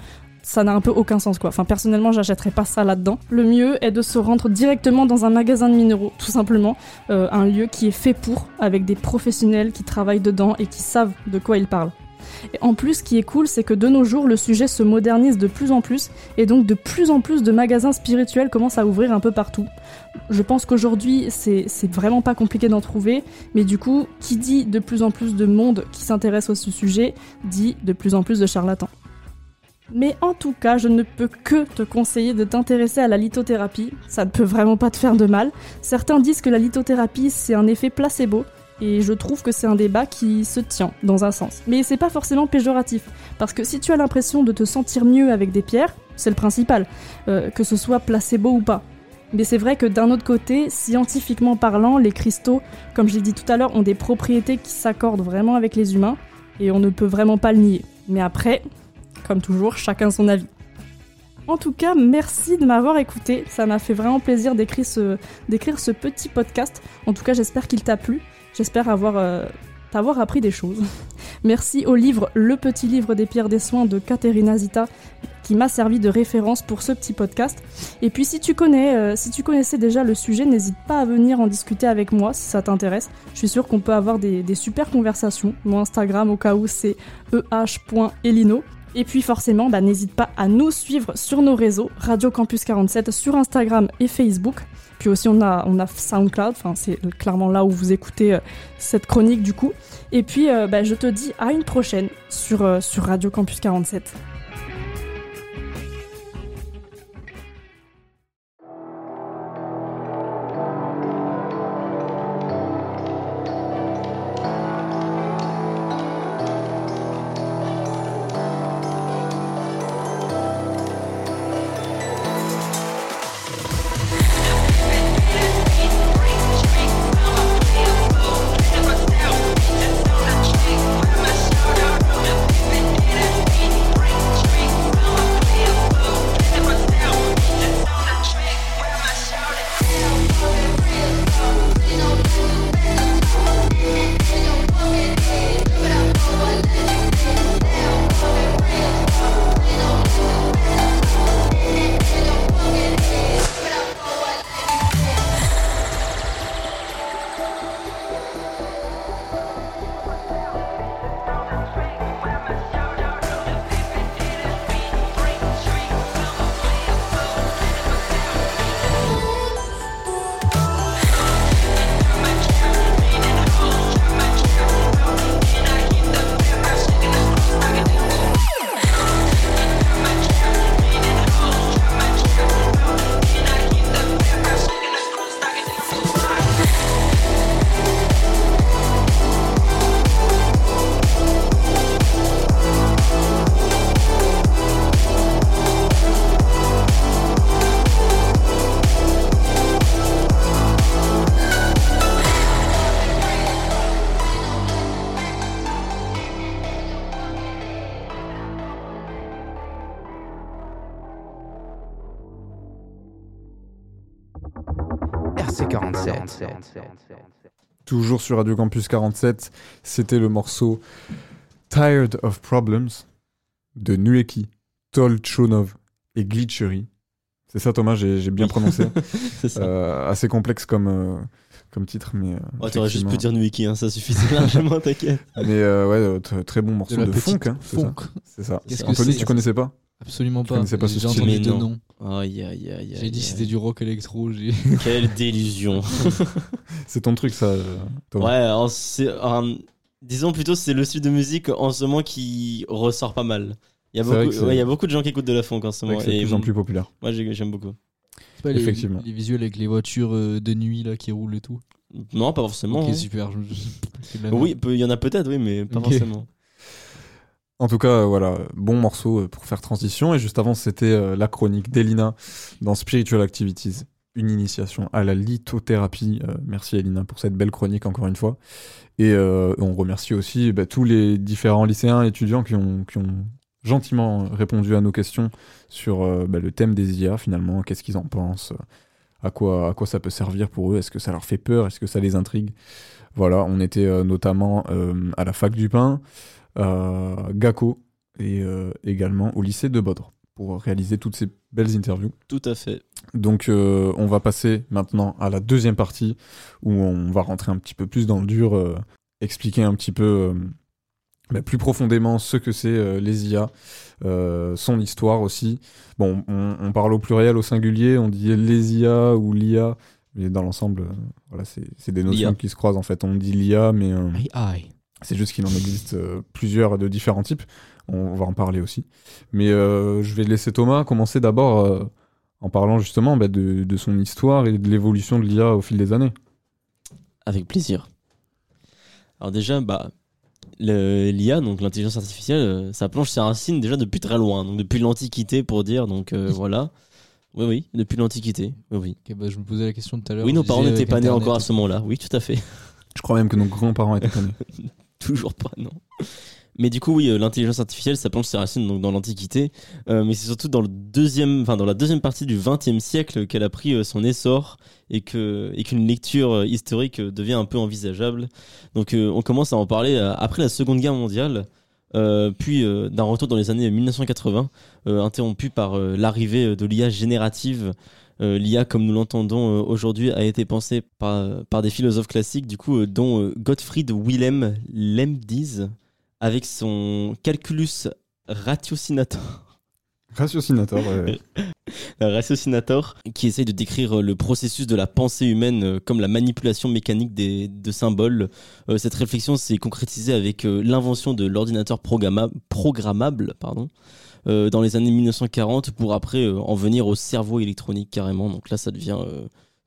ça n'a un peu aucun sens quoi. Enfin personnellement j'achèterais pas ça là-dedans. Le mieux est de se rendre directement dans un magasin de minéraux, tout simplement, euh, un lieu qui est fait pour, avec des professionnels qui travaillent dedans et qui savent de quoi ils parlent. Et en plus, ce qui est cool, c'est que de nos jours, le sujet se modernise de plus en plus, et donc de plus en plus de magasins spirituels commencent à ouvrir un peu partout. Je pense qu'aujourd'hui, c'est vraiment pas compliqué d'en trouver, mais du coup, qui dit de plus en plus de monde qui s'intéresse à ce sujet, dit de plus en plus de charlatans. Mais en tout cas, je ne peux que te conseiller de t'intéresser à la lithothérapie. Ça ne peut vraiment pas te faire de mal. Certains disent que la lithothérapie, c'est un effet placebo. Et je trouve que c'est un débat qui se tient, dans un sens. Mais c'est pas forcément péjoratif. Parce que si tu as l'impression de te sentir mieux avec des pierres, c'est le principal. euh, que ce soit placebo ou pas. Mais c'est vrai que d'un autre côté, scientifiquement parlant, les cristaux, comme je l'ai dit tout à l'heure, ont des propriétés qui s'accordent vraiment avec les humains. Et on ne peut vraiment pas le nier. Mais après, comme toujours, chacun son avis. En tout cas, merci de m'avoir écouté. Ça m'a fait vraiment plaisir d'écrire ce, d'écrire ce petit podcast. En tout cas, j'espère qu'il t'a plu. J'espère avoir, euh, t'avoir appris des choses. Merci au livre Le petit livre des pierres des soins de Caterina Zita qui m'a servi de référence pour ce petit podcast. Et puis si tu connais, euh, si tu connaissais déjà le sujet, n'hésite pas à venir en discuter avec moi si ça t'intéresse. Je suis sûre qu'on peut avoir des, des super conversations. Mon Instagram au cas où c'est eh eh.elino. Et puis forcément, bah, n'hésite pas à nous suivre sur nos réseaux, Radio Campus 47 sur Instagram et Facebook. Puis aussi on a, on a SoundCloud, enfin c'est clairement là où vous écoutez euh, cette chronique du coup. Et puis euh, bah, je te dis à une prochaine sur, euh, sur Radio Campus 47. Toujours sur Radio Campus 47, c'était le morceau Tired of Problems de Nueki, Tolchonov et Glitchery. C'est ça Thomas, j'ai j'ai bien prononcé. C'est ça. Euh, assez complexe comme, euh, comme titre, mais... euh, Oh, T'aurais juste pu dire Nuiki, hein, ça suffisait largement, t'inquiète. Mais euh, ouais, très bon morceau De de, funk. hein, c'est ça. funk. C'est ça. Qu'est-ce que Anthony, tu connaissais pas? Absolument Tu pas. connaissais pas ce J'ai style entendu Mais deux non. Noms. Aïe, aïe, aïe, J'ai dit c'était du rock électro. j'ai- Quelle délusion. C'est ton truc, ça, euh, Thomas. Ouais, alors, c'est un- disons plutôt c'est le style de musique en ce moment qui ressort pas mal. Il y a beaucoup, que c'est- ouais, il y a beaucoup de gens qui écoutent de la funk en ce moment. c'est de plus en plus populaire. Moi j'ai- j'aime beaucoup. C'est pas les, Effectivement. les visuels avec les voitures euh, de nuit là qui roulent et tout. Non, pas forcément. Ok, hein. super. je- Oui, il y en a peut-être, oui, mais pas forcément. En tout cas, euh, voilà, bon morceau euh, pour faire transition. Et juste avant, c'était euh, la chronique d'Elina dans Spiritual Activities, une initiation à la lithothérapie. Merci Elina pour cette belle chronique encore une fois. Et on remercie aussi bah, tous les différents lycéens et étudiants qui ont, gentiment répondu à nos questions sur bah, le thème des IA finalement, qu'est-ce qu'ils en pensent, à quoi, à quoi ça peut servir pour eux, est-ce que ça leur fait peur, est-ce que ça les intrigue? Voilà, on était euh, notamment euh, à la fac du pain, à GACO et euh, également au lycée de Bodre. pour réaliser toutes ces belles interviews. Tout à fait. Donc euh, on va passer maintenant à la deuxième partie où on va rentrer un petit peu plus dans le dur, euh, expliquer un petit peu euh, bah, plus profondément ce que c'est euh, les IA, euh, son histoire aussi. Bon, on, on parle au pluriel, au singulier, on dit les IA ou l'IA, mais dans l'ensemble, euh, voilà, c'est des notions qui se croisent en fait. On dit l'IA, mais AI. c'est juste qu'il en existe plusieurs de différents types. On va en parler aussi. Mais je vais laisser Thomas commencer d'abord en parlant justement bah, de, de son histoire et de l'évolution de l'IA au fil des années. Avec plaisir. Alors déjà, bah, l'IA, donc l'intelligence artificielle, euh, ça plonge ses racines déjà depuis très loin, donc depuis l'Antiquité pour dire, donc euh, voilà. Oui, oui, depuis l'Antiquité, oui, oui. Ok, bah, je me posais la question tout à l'heure. Oui, nos parents n'étaient pas nés encore à ce moment-là, oui, tout à fait. Je crois même que nos grands-parents étaient connus. Toujours pas, non. Mais du coup, oui, euh, l'intelligence artificielle, ça plonge ses racines donc, dans l'Antiquité, euh, mais c'est surtout dans, le deuxième, enfin, dans la deuxième partie du XXe siècle qu'elle a pris euh, son essor et que et qu'une lecture historique devient un peu envisageable. Donc, on commence à en parler après la Seconde Guerre mondiale, puis d'un retour dans les années 1980, euh, interrompu par l'arrivée de l'IA générative. L'IA, comme nous l'entendons aujourd'hui, a été pensée par, par des philosophes classiques, du coup, dont Gottfried Wilhelm Leibniz, avec son calculus ratiocinator. Ratiocinateur, ouais. Ratiocinator qui essaye de décrire euh, le processus de la pensée humaine euh, comme la manipulation mécanique des, de symboles. Euh, cette réflexion s'est concrétisée avec euh, l'invention de l'ordinateur programma- programmable pardon, euh, dans les années 1940 pour après en venir au cerveau électronique carrément. Donc là, ça devient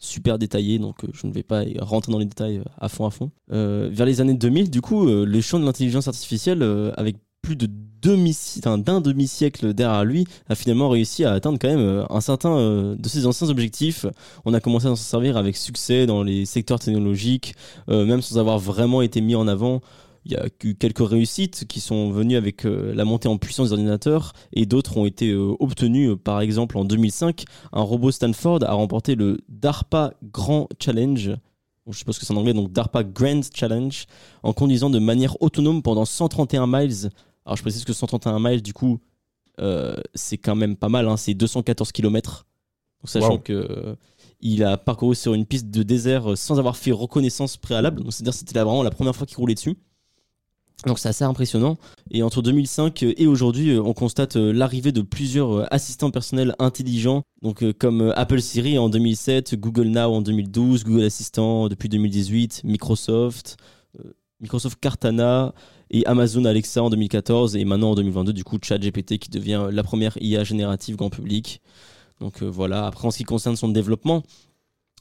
super détaillé, donc euh, je ne vais pas rentrer dans les détails euh, à fond à fond. Euh, vers les années 2000, du coup, le champ de l'intelligence artificielle, avec plus de demi d'un demi-siècle derrière lui, a finalement réussi à atteindre quand même un certain de ses anciens objectifs. On a commencé à s'en servir avec succès dans les secteurs technologiques, même sans avoir vraiment été mis en avant. Il y a eu quelques réussites qui sont venues avec euh, la montée en puissance des ordinateurs et d'autres ont été euh, obtenues. Par exemple, en 2005, un robot Stanford a remporté le DARPA Grand Challenge. Je suppose que c'est en anglais, donc DARPA Grand Challenge, en conduisant de manière autonome pendant 131 miles. Alors je précise que 131 miles, du coup, euh, c'est quand même pas mal, hein, c'est 214 km. Donc, sachant Wow. que euh, il a parcouru sur une piste de désert euh, sans avoir fait reconnaissance préalable. Donc c'est-à-dire que c'était vraiment la première fois qu'il roulait dessus. Donc c'est assez impressionnant. Et entre 2005 et aujourd'hui, euh, on constate euh, l'arrivée de plusieurs euh, assistants personnels intelligents, donc comme Apple Siri en 2007, Google Now en 2012, Google Assistant depuis 2018, Microsoft, Microsoft Cortana et Amazon Alexa en 2014 et maintenant en 2022 du coup ChatGPT qui devient la première IA générative grand public. Donc voilà. Après en ce qui concerne son développement.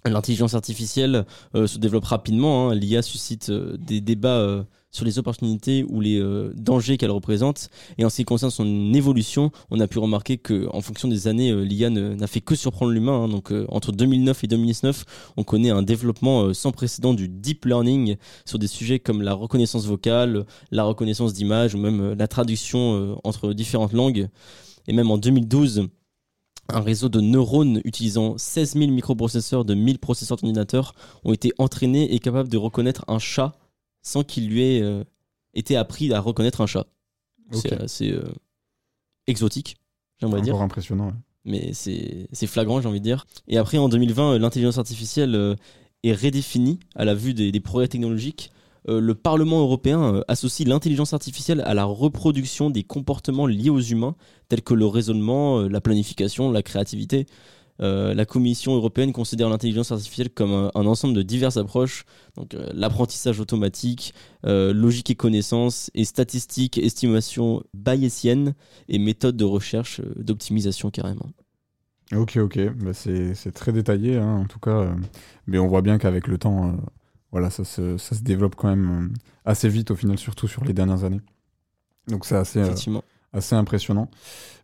L'intelligence artificielle se développe rapidement. hein. L'IA suscite des débats sur les opportunités ou les euh, dangers qu'elle représente. Et en ce qui concerne son évolution, on a pu remarquer que en fonction des années, euh, l'IA n'a fait que surprendre l'humain. hein. Donc euh, entre 2009 et 2019, on connaît un développement sans précédent du deep learning sur des sujets comme la reconnaissance vocale, la reconnaissance d'images ou même la traduction entre différentes langues. Et même en 2012, un réseau de neurones utilisant 16 000 microprocesseurs de 1000 processeurs d'ordinateur ont été entraînés et capables de reconnaître un chat sans qu'il lui ait euh, été appris à reconnaître un chat. C'est assez euh, exotique, j'aimerais dire Encore impressionnant. ouais. mais c'est flagrant, j'ai envie de dire. Et après, en 2020, euh, l'intelligence artificielle euh, est redéfinie à la vue des, des progrès technologiques. Euh, le Parlement européen euh, associe l'intelligence artificielle à la reproduction des comportements liés aux humains, tels que le raisonnement, euh, la planification, la créativité. Euh, la Commission européenne considère l'intelligence artificielle comme un, un ensemble de diverses approches, donc euh, l'apprentissage automatique, euh, logique et connaissance, et statistiques, estimation bayésienne et méthodes de recherche d'optimisation carrément. Ok, ok. Bah, c'est très détaillé, hein, en tout cas. mais on voit bien qu'avec le temps, voilà, ça se, ça se développe quand même assez vite, au final, surtout sur les dernières années. Donc c'est assez. Assez impressionnant.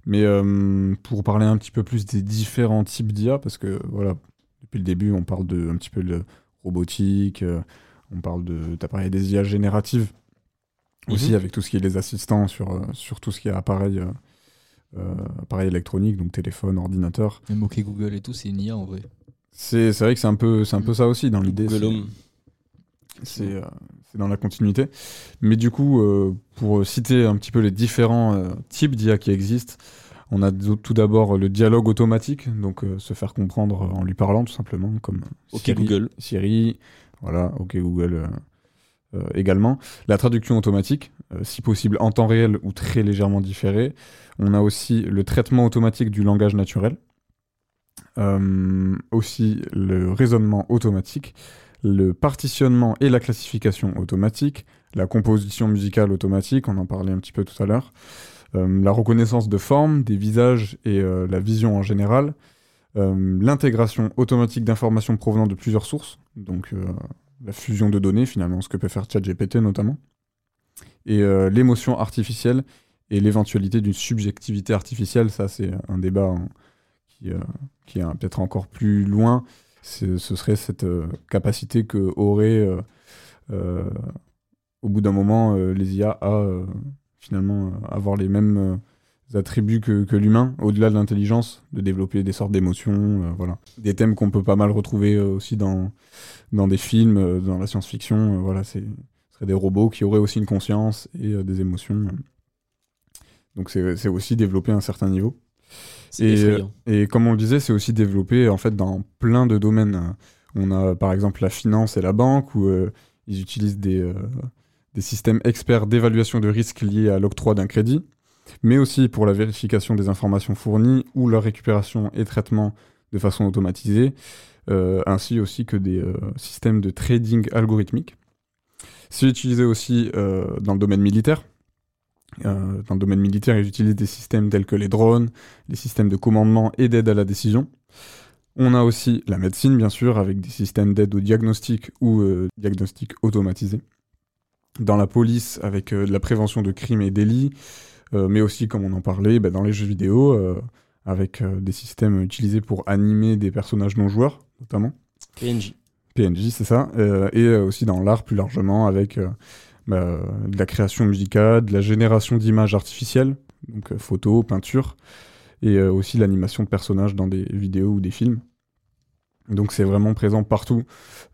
Mais euh, pour parler un petit peu plus des différents types d'IA, parce que voilà, depuis le début, on parle de un petit peu de robotique, euh, on parle de t'as parlé des IA génératives aussi Mhm. avec tout ce qui est les assistants sur, euh, sur tout ce qui est appareil, euh, euh, appareil électronique, donc téléphone, ordinateur. Même OK Google et tout, c'est une IA en vrai. C'est c'est vrai que c'est un peu c'est un peu ça aussi dans l'idée. Google Home. C'est euh, dans la continuité. Mais du coup, euh, pour citer un petit peu les différents euh, types d'IA qui existent, On a tout d'abord le dialogue automatique, donc euh, se faire comprendre en lui parlant tout simplement, comme Ok Siri- Google. Siri, voilà, OK Google également. La traduction automatique, si possible en temps réel ou très légèrement différé. On a aussi le traitement automatique du langage naturel. Aussi le raisonnement automatique, le partitionnement et la classification automatique, la composition musicale automatique, on en parlait un petit peu tout à l'heure, euh, la reconnaissance de forme, des visages et euh, la vision en général, euh, l'intégration automatique d'informations provenant de plusieurs sources, donc la fusion de données finalement, ce que peut faire ChatGPT notamment, et l'émotion artificielle et l'éventualité d'une subjectivité artificielle, ça c'est un débat hein, qui, est euh, peut-être encore plus loin, ce serait cette euh, capacité que aurait euh, euh, au bout d'un moment les IA à finalement avoir les mêmes attributs que, l'humain, au-delà de l'intelligence, de développer des sortes d'émotions, voilà. Des thèmes qu'on peut pas mal retrouver aussi dans, dans des films, dans la science-fiction, voilà, c'est ce seraient des robots qui auraient aussi une conscience et des émotions. Donc c'est aussi développé à un certain niveau. Et, effrayant. et comme on le disait, c'est aussi développé en fait dans plein de domaines. On a par exemple la finance et la banque où euh, ils utilisent des, euh, des systèmes experts d'évaluation de risques liés à l'octroi d'un crédit, mais aussi pour la vérification des informations fournies ou leur récupération et traitement de façon automatisée, euh, ainsi aussi que des euh, systèmes de trading algorithmique. C'est utilisé aussi euh, dans le domaine militaire. Euh, dans le domaine militaire, ils utilisent des systèmes tels que les drones, les systèmes de commandement et d'aide à la décision. On a aussi la médecine, bien sûr, avec des systèmes d'aide au diagnostic ou euh, diagnostic automatisé. Dans la police, avec euh, de la prévention de crimes et délits, mais aussi, comme on en parlait, bah, dans les jeux vidéo, avec des systèmes utilisés pour animer des personnages non joueurs, notamment. PNJ. PNJ, c'est ça. et aussi dans l'art plus largement, avec bah, de la création musicale, de la génération d'images artificielles, donc euh, photos, peinture, et euh, aussi l'animation de personnages dans des vidéos ou des films. Donc c'est vraiment présent partout.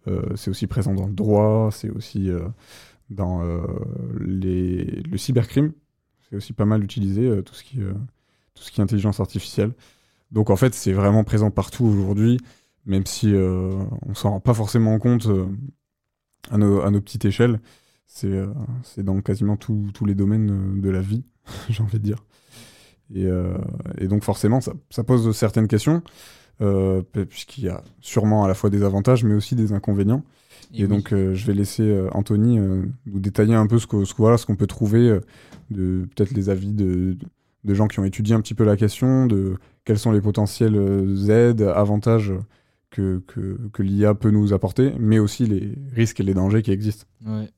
Euh, c'est aussi présent dans le droit, c'est aussi dans les, le cybercrime. C'est aussi pas mal utilisé, tout, ce qui, tout ce qui est intelligence artificielle. Donc en fait, c'est vraiment présent partout aujourd'hui, même si on s'en rend pas forcément compte à nos petites échelles. C'est euh, c'est dans quasiment tous les domaines euh, de la vie, j'ai envie de dire. Et, euh, et donc forcément, ça, ça pose certaines questions, puisqu'il y a sûrement à la fois des avantages, mais aussi des inconvénients. Et Et, oui. donc euh, je vais laisser euh, Anthony euh, nous détailler un peu ce que- ce voilà, ce qu'on peut trouver, de peut-être les avis de, de gens qui ont étudié un petit peu la question, de quels sont les potentiels euh, aides, avantages que, que, que l'IA peut nous apporter, mais aussi les risques et les dangers qui existent. Ouais.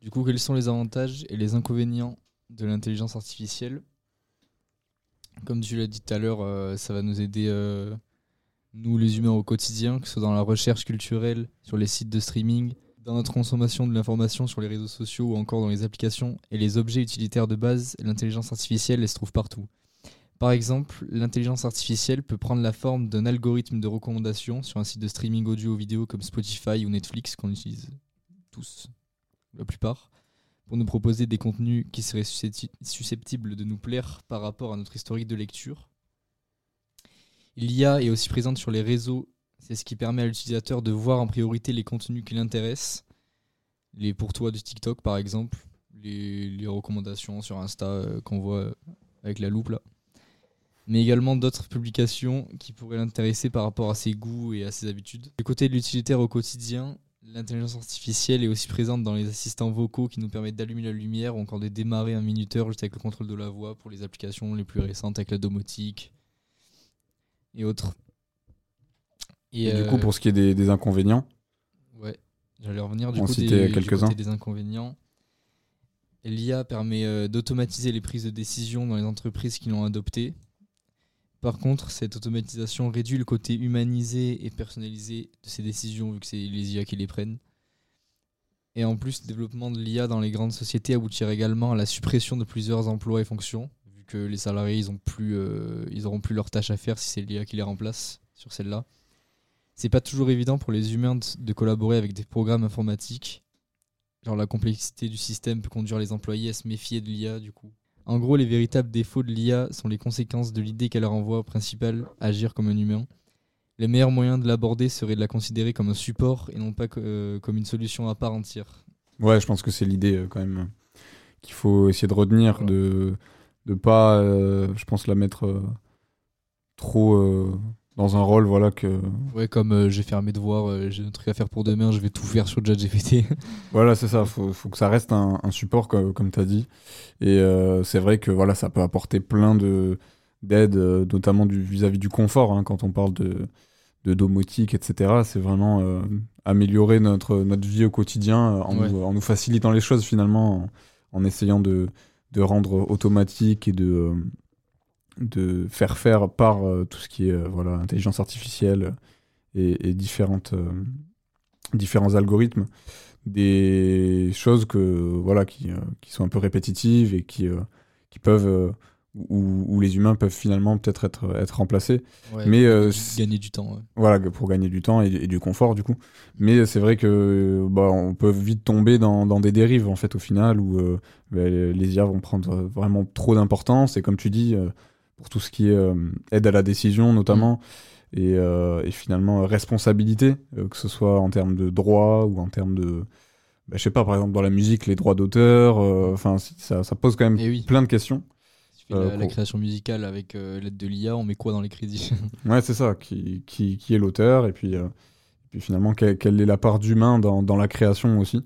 Du coup, quels sont les avantages et les inconvénients de l'intelligence artificielle? Comme tu l'as dit tout à l'heure, euh, ça va nous aider, euh, nous les humains, au quotidien, que ce soit dans la recherche culturelle, sur les sites de streaming, dans notre consommation de l'information sur les réseaux sociaux ou encore dans les applications et les objets utilitaires de base, l'intelligence artificielle elle se trouve partout. Par exemple, l'intelligence artificielle peut prendre la forme d'un algorithme de recommandation sur un site de streaming audio ou vidéo comme Spotify ou Netflix qu'on utilise tous, la plupart, pour nous proposer des contenus qui seraient suscepti- susceptibles de nous plaire par rapport à notre historique de lecture. L'IA est aussi présente sur les réseaux, c'est ce qui permet à l'utilisateur de voir en priorité les contenus qui l'intéressent, les pour toi de TikTok par exemple, les, les recommandations sur Insta euh, qu'on voit euh, avec la loupe là mais également d'autres publications qui pourraient l'intéresser par rapport à ses goûts et à ses habitudes. Du côté de l'utilitaire au quotidien, l'intelligence artificielle est aussi présente dans les assistants vocaux qui nous permettent d'allumer la lumière ou encore de démarrer un minuteur juste avec le contrôle de la voix pour les applications les plus récentes avec la domotique et autres. Et, du euh, coup, pour ce qui est des, des inconvénients, Ouais, j'allais revenir du On coup des, du quelques-uns. côté des inconvénients. L'IA permet euh, d'automatiser les prises de décision dans les entreprises qui l'ont adopté. Par contre, cette automatisation réduit le côté humanisé et personnalisé de ces décisions, vu que c'est les IA qui les prennent. Et en plus, le développement de l'IA dans les grandes sociétés aboutirait également à la suppression de plusieurs emplois et fonctions, vu que les salariés ils ont plus, euh, auront plus leurs tâches à faire si c'est l'IA qui les remplace sur celle-là. C'est pas toujours évident pour les humains de collaborer avec des programmes informatiques. Genre la complexité du système peut conduire les employés à se méfier de l'IA du coup. En gros, les véritables défauts de l'IA sont les conséquences de l'idée qu'elle renvoie au principal, agir comme un humain. Les meilleurs moyens de l'aborder seraient de la considérer comme un support et non pas euh, comme une solution à part entière. Ouais, je pense que c'est l'idée euh, quand même qu'il faut essayer de retenir, de de pas, euh, je pense, la mettre trop dans un rôle, voilà que. Ouais, comme euh, j'ai fait mes devoirs, euh, j'ai un truc à faire pour demain, je vais tout faire sur ChatGPT. Voilà, c'est ça. Faut, faut que ça reste un, un support, co- comme, tu as dit. Et euh, c'est vrai que voilà, ça peut apporter plein de d'aides, notamment du- vis-à-vis du confort. hein, quand on parle de, de domotique, etc., c'est vraiment améliorer notre, notre vie au quotidien en, Ouais. nous, en nous facilitant les choses, finalement, en, en essayant de, de rendre automatique et de, de faire faire par euh, tout ce qui est euh, voilà, intelligence artificielle et, et différentes, euh, différents algorithmes. Des choses que voilà qui, qui sont un peu répétitives et qui, qui peuvent où, où les humains peuvent finalement peut-être être, être remplacés Ouais, mais pour euh, gagner- du temps, ouais. voilà pour gagner du temps et, et du confort du coup. Mais c'est vrai que bah, on peut vite tomber dans, dans des dérives en fait au final où euh, bah, les IA vont prendre vraiment trop d'importance. Et comme tu dis euh, pour tout ce qui est euh, aide à la décision notamment et, euh, et finalement euh, responsabilité, que ce soit en termes de droit ou en termes de, bah, je sais pas, par exemple dans la musique, les droits d'auteur, enfin ça, ça pose quand même Eh oui. plein de questions. Tu fais la, la création musicale avec euh, l'aide de l'IA, on met quoi dans les crédits? Ouais, c'est ça, qui, qui, qui est l'auteur et puis, euh, et puis finalement quelle, quelle est la part d'humain dans, dans la création aussi?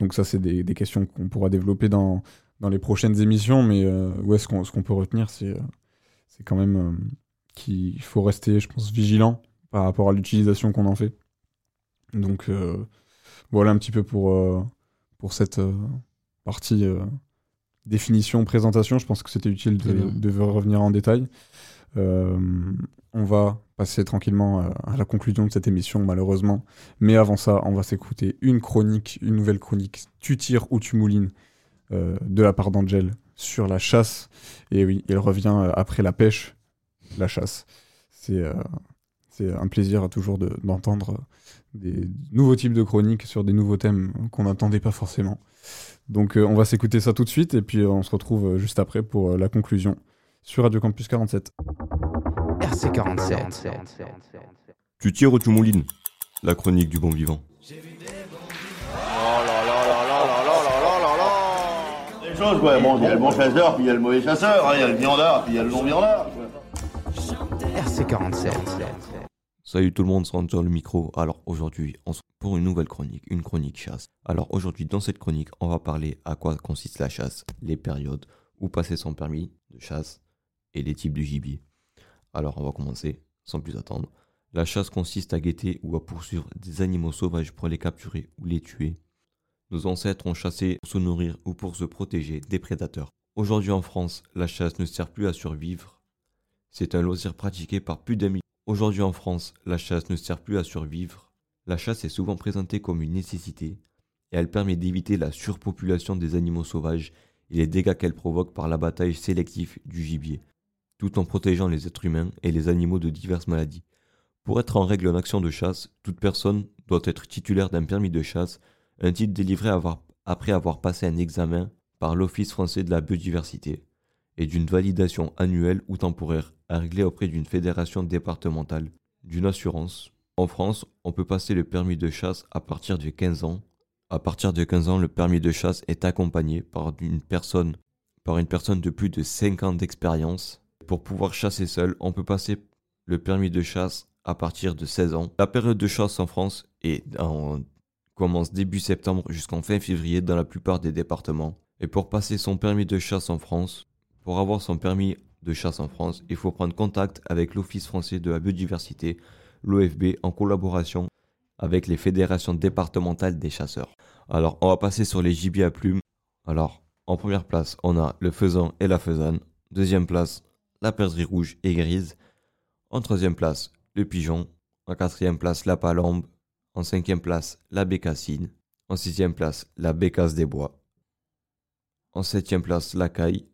Donc ça c'est des, des questions qu'on pourra développer dans, dans les prochaines émissions, mais euh, ouais, ce qu'on ce qu'on peut retenir c'est c'est quand même euh, qu'il faut rester, je pense, vigilant par rapport à l'utilisation qu'on en fait. Donc euh, voilà un petit peu pour, euh, pour cette partie définition, présentation. Je pense que c'était utile de, de revenir en détail. On va passer tranquillement à la conclusion de cette émission, malheureusement. Mais avant ça, on va s'écouter une chronique, une nouvelle chronique, Tu tires ou tu moulines, de la part d'Angel sur la chasse. Et oui, il revient euh, après la pêche, la chasse. C'est euh, c'est un plaisir toujours de- d'entendre des nouveaux types de chroniques sur des nouveaux thèmes qu'on n'attendait pas forcément. Donc euh, on va s'écouter ça tout de suite et puis euh, on se retrouve euh, juste après pour euh, la conclusion sur Radio Campus 47. RC47. Tu tires ou tu moulines La chronique du bon vivant. Des choses, quoi. Bon, il y a le bon chasseur, puis il y a le mauvais chasseur, hein, il y a le viandard, puis il y a le non-viandard. RC47. Salut tout le monde, c'est Ranger le micro. Alors aujourd'hui, on se retrouve pour une nouvelle chronique, une chronique chasse. Alors aujourd'hui, dans cette chronique, on va parler à quoi consiste la chasse, les périodes, où passer son permis de chasse et les types de gibier. Alors on va commencer sans plus attendre. La chasse consiste à guetter ou à poursuivre des animaux sauvages pour les capturer ou les tuer. Nos ancêtres ont chassé pour se nourrir ou pour se protéger des prédateurs. Aujourd'hui en France, la chasse ne sert plus à survivre. C'est un loisir pratiqué par plus d'un million. Aujourd'hui en France, la chasse ne sert plus à survivre. La chasse est souvent présentée comme une nécessité et elle permet d'éviter la surpopulation des animaux sauvages et les dégâts qu'elle provoque par l'abattage sélectif du gibier, tout en protégeant les êtres humains et les animaux de diverses maladies. Pour être en règle en action de chasse, toute personne doit être titulaire d'un permis de chasse, un titre délivré après avoir passé un examen par l'Office français de la biodiversité et d'une validation annuelle ou temporaire à régler auprès d'une fédération départementale, d'une assurance. En France, on peut passer le permis de chasse à partir de 15 ans. À partir de 15 ans, le permis de chasse est accompagné par une personne, par une personne de plus de 5 ans d'expérience. Pour pouvoir chasser seul, on peut passer le permis de chasse à partir de 16 ans. La période de chasse en France est en- commence début septembre jusqu'en fin février dans la plupart des départements. Et pour passer son permis de chasse en France, pour avoir son permis de chasse en France, il faut prendre contact avec l'Office français de la biodiversité, l'OFB, en collaboration avec les fédérations départementales des chasseurs. Alors, on va passer sur les gibiers à plumes. Alors, en première place, on a le faisan et la faisane. Deuxième place, la perdrix rouge et grise. En troisième place, le pigeon. En quatrième place, la palombe. En cinquième place, la bécassine. En sixième place, la bécasse des bois. En septième place, la caille.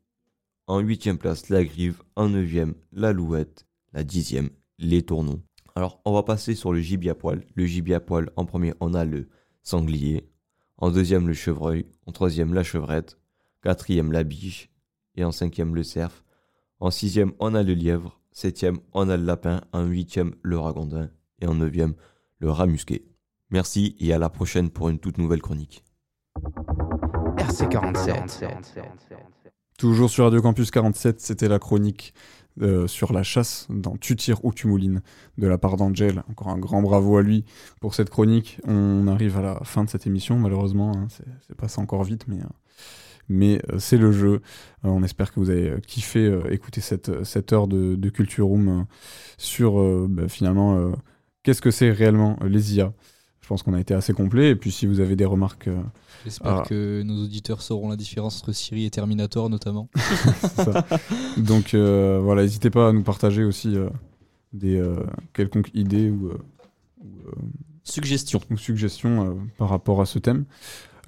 En huitième place, la grive. En neuvième, la louette. La dixième, les tourneaux. Alors, on va passer sur le gibier à poil. Le gibier à poil, en premier, on a le sanglier. En deuxième, le chevreuil. En troisième, la chevrette. Quatrième, la biche. Et en cinquième, le cerf. En sixième, on a le lièvre. Septième, on a le lapin. En huitième, le ragondin. Et en neuvième, le rat musqué. Merci et à la prochaine pour une toute nouvelle chronique. RC47. Toujours sur Radio Campus 47, c'était la chronique euh, sur la chasse dans Tu tires ou tu moulines de la part d'Angel. Encore un grand bravo à lui pour cette chronique. On arrive à la fin de cette émission, malheureusement. hein. C'est- C'est passé encore vite, mais, euh, mais euh, c'est le jeu. On espère que vous avez kiffé euh, écouter cette, cette heure de, de Culture Room euh, sur euh, bah, finalement euh, qu'est-ce que c'est réellement euh, les IA. Je pense qu'on a été assez complet. Et puis si vous avez des remarques. euh, J'espère que nos auditeurs sauront la différence entre Siri et Terminator notamment. Ça. Donc euh, voilà, n'hésitez pas à nous partager aussi euh, des quelconques idées ou, Suggestions. ou suggestions par rapport à ce thème.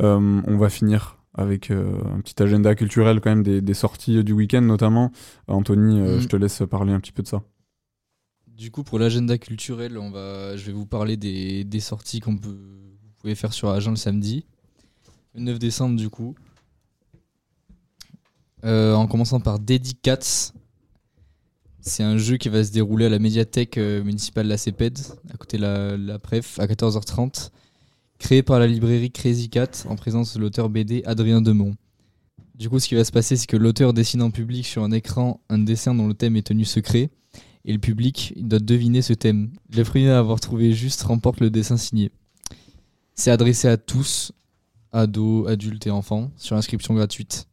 On va finir avec un petit agenda culturel quand même des, des sorties du week-end notamment. Anthony, Mm. je te laisse parler un petit peu de ça. Du coup, pour l'agenda culturel, on va, je vais vous parler des, sorties qu'on peut, faire sur Agen le samedi, le 9 décembre du coup. Euh, en commençant par Dedicates. C'est un jeu qui va se dérouler à la médiathèque euh, municipale de la CEPED, à côté de la, la à 14h30. Créé par la librairie Crazy Cat, en présence de l'auteur BD Adrien Demont. Du coup, ce qui va se passer, c'est que l'auteur dessine en public sur un écran un dessin dont le thème est tenu secret, et le public doit deviner ce thème. Le premier à avoir trouvé juste remporte le dessin signé. C'est adressé à tous, ados, adultes et enfants, sur inscription gratuite,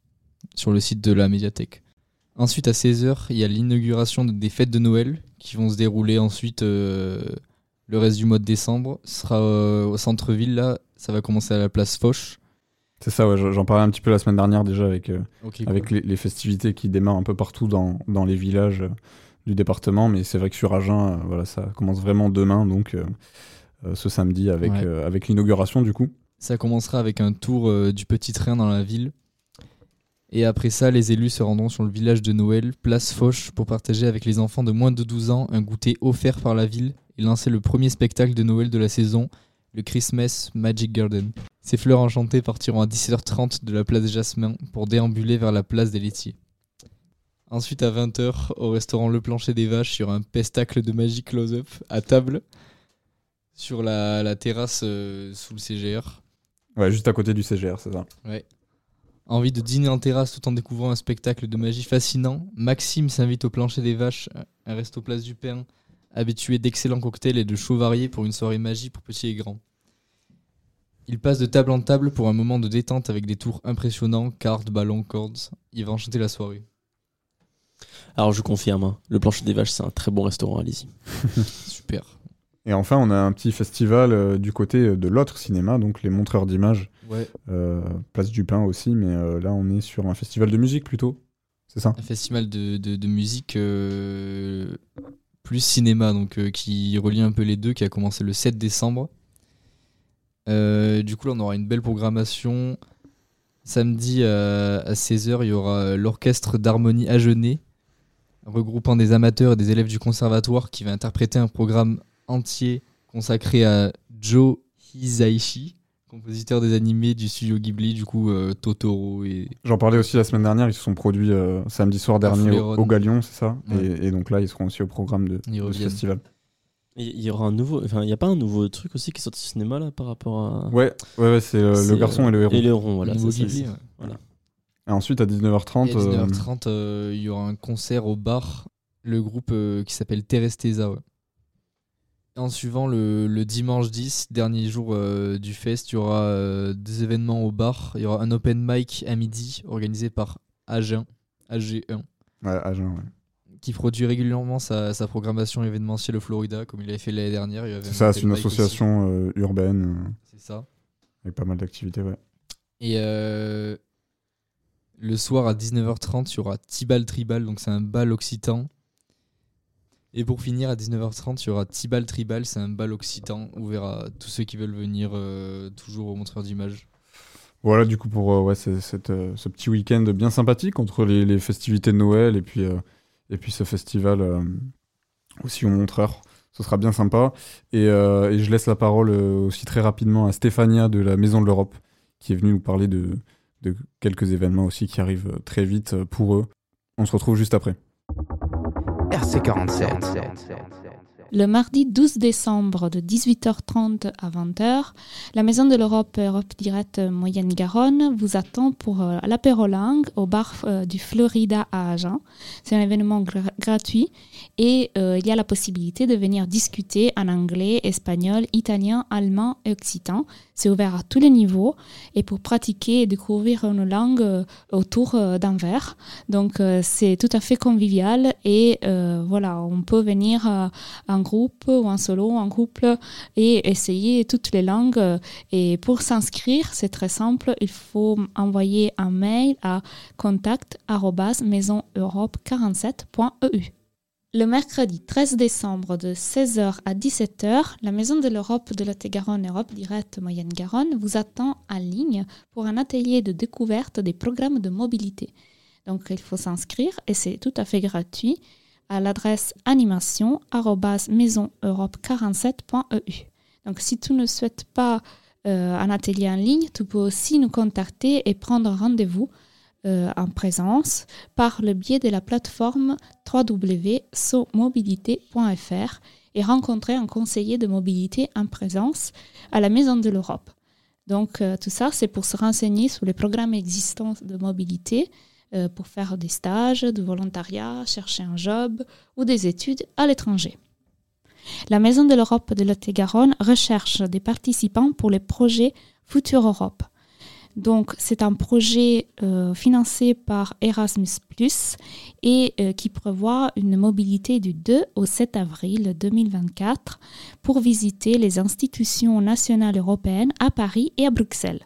sur le site de la médiathèque. Ensuite, à 16h, il y a l'inauguration des fêtes de Noël, qui vont se dérouler ensuite euh, le reste du mois de décembre. Ce sera euh, au centre-ville, là, ça va commencer à la place Foch. C'est ça, ouais, j'en parlais un petit peu la semaine dernière déjà avec, euh, avec cool. les, les festivités qui démarrent un peu partout dans, dans les villages du département. Mais c'est vrai que sur Agen, euh, voilà, ça commence vraiment demain, donc euh, euh, ce samedi avec, Ouais. avec l'inauguration du coup. Ça commencera avec un tour du petit train dans la ville. Et après ça, les élus se rendront sur le village de Noël, place Foch, pour partager avec les enfants de moins de 12 ans un goûter offert par la ville et lancer le premier spectacle de Noël de la saison, le Christmas Magic Garden. Ces fleurs enchantées partiront à 17h30 de la place Jasmin pour déambuler vers la place des laitiers. Ensuite, à 20h, au restaurant Le Plancher des Vaches, aura un pestacle de magie close-up à table sur la, la terrasse euh, sous le CGR. Ouais, juste à côté du CGR, c'est ça. Ouais. Envie de dîner en terrasse tout en découvrant un spectacle de magie fascinant, Maxime s'invite au plancher des vaches, un resto place du pain, habitué d'excellents cocktails et de shows variés pour une soirée magie pour petits et grands. Il passe de table en table pour un moment de détente avec des tours impressionnants, cartes, ballons, cordes. Il va enchanter la soirée. Alors je confirme, hein, le plancher des vaches, c'est un très bon restaurant, allez-y. Super. Et enfin, on a un petit festival euh, du côté de l'autre cinéma, donc les montreurs d'images. Ouais. Euh, Place du Pain aussi, mais euh, là, on est sur un festival de musique plutôt. C'est ça? Un festival de, de- de musique euh, plus cinéma, donc euh, qui relie un peu les deux, qui a commencé le 7 décembre. Euh, du coup, là, on aura une belle programmation. Samedi euh, à 16h, il y aura l'orchestre d'harmonie Agenais, regroupant des amateurs et des élèves du conservatoire, qui va interpréter un programme entier consacré à Joe Hisaishi, compositeur des animés du studio Ghibli, du coup euh, Totoro et J'en parlais aussi la semaine dernière, ils se sont produits euh, samedi soir dernier au, Galion, c'est ça Ouais. et, et donc là, ils seront aussi au programme de, de ce festival. Il y aura un nouveau, enfin il y a pas un nouveau truc aussi qui est sorti au cinéma là par rapport à. Ouais, ouais, ouais, c'est euh, le garçon et le héros. Et le héron, voilà. Nouveau c'est ça, Ghibli, c'est- ouais. Voilà. Et ensuite, à 19h30, Et à euh, 19h30, euh, il y aura un concert au bar, le groupe euh, qui s'appelle Terestesa. Ouais. En suivant, le, le dimanche 10, dernier jour euh, du fest, il y aura euh, des événements au bar. Il y aura un open mic à midi organisé par Agen, AG1, ouais, Agen, ouais. qui produit régulièrement sa, sa programmation événementielle au Florida, comme il avait fait l'année dernière. c'est ça, c'est une association euh, urbaine euh, C'est ça. avec pas mal d'activités, ouais. Et euh, le soir à 19h30, il y aura Tibal Tribal, donc c'est un bal occitan. Et pour finir, à 19h30, il y aura Tibal Tribal, c'est un bal occitan ouvert à tous ceux qui veulent venir, euh, toujours au montreur d'images. Voilà, du coup, pour euh, ouais, euh, ce petit week-end bien sympathique entre les, festivités de Noël et puis, et puis ce festival aussi au Montreur. Ce sera bien sympa. Et, et je laisse la parole aussi très rapidement à Stéphania de la Maison de l'Europe, qui est venue nous parler de, de quelques événements aussi qui arrivent euh, très vite euh, pour eux. On se retrouve juste après. RC47. Le mardi 12 décembre de 18h30 à 20h, la Maison de l'Europe Europe Direct Moyenne-Garonne vous attend pour euh, l'apéro langue au bar euh, du Florida à Agen. C'est un événement gra- gratuit et euh, il y a la possibilité de venir discuter en anglais, espagnol, italien, allemand et occitan. C'est ouvert à tous les niveaux et pour pratiquer et découvrir une langue euh, autour euh, d'un verre. Donc euh, c'est tout à fait convivial et voilà, on peut venir en groupe ou en solo, en couple et essayer toutes les langues. Et pour s'inscrire, c'est très simple, il faut envoyer un mail à contact@maisoneurope47.eu. Le mercredi 13 décembre de 16h à 17h, la Maison de l'Europe de Lot-et-Garonne Europe Direct Moyenne-Garonne vous attend en ligne pour un atelier de découverte des programmes de mobilité. Donc il faut s'inscrire et c'est tout à fait gratuit à l'adresse animation@maisoneurope47.eu. Donc si tu ne souhaites pas euh, un atelier en ligne, tu peux aussi nous contacter et prendre rendez-vous en présence par le biais de la plateforme www.somobilité.fr et rencontrer un conseiller de mobilité en présence à la Maison de l'Europe. Donc euh, tout ça, c'est pour se renseigner sur les programmes existants de mobilité, euh, pour faire des stages, du volontariat, chercher un job ou des études à l'étranger. La Maison de l'Europe de Lot-et-Garonne recherche des participants pour le projet Future Europe. Donc, c'est un projet euh, financé par Erasmus et euh, qui prévoit une mobilité du 2 au 7 avril 2024 pour visiter les institutions nationales européennes à Paris et à Bruxelles.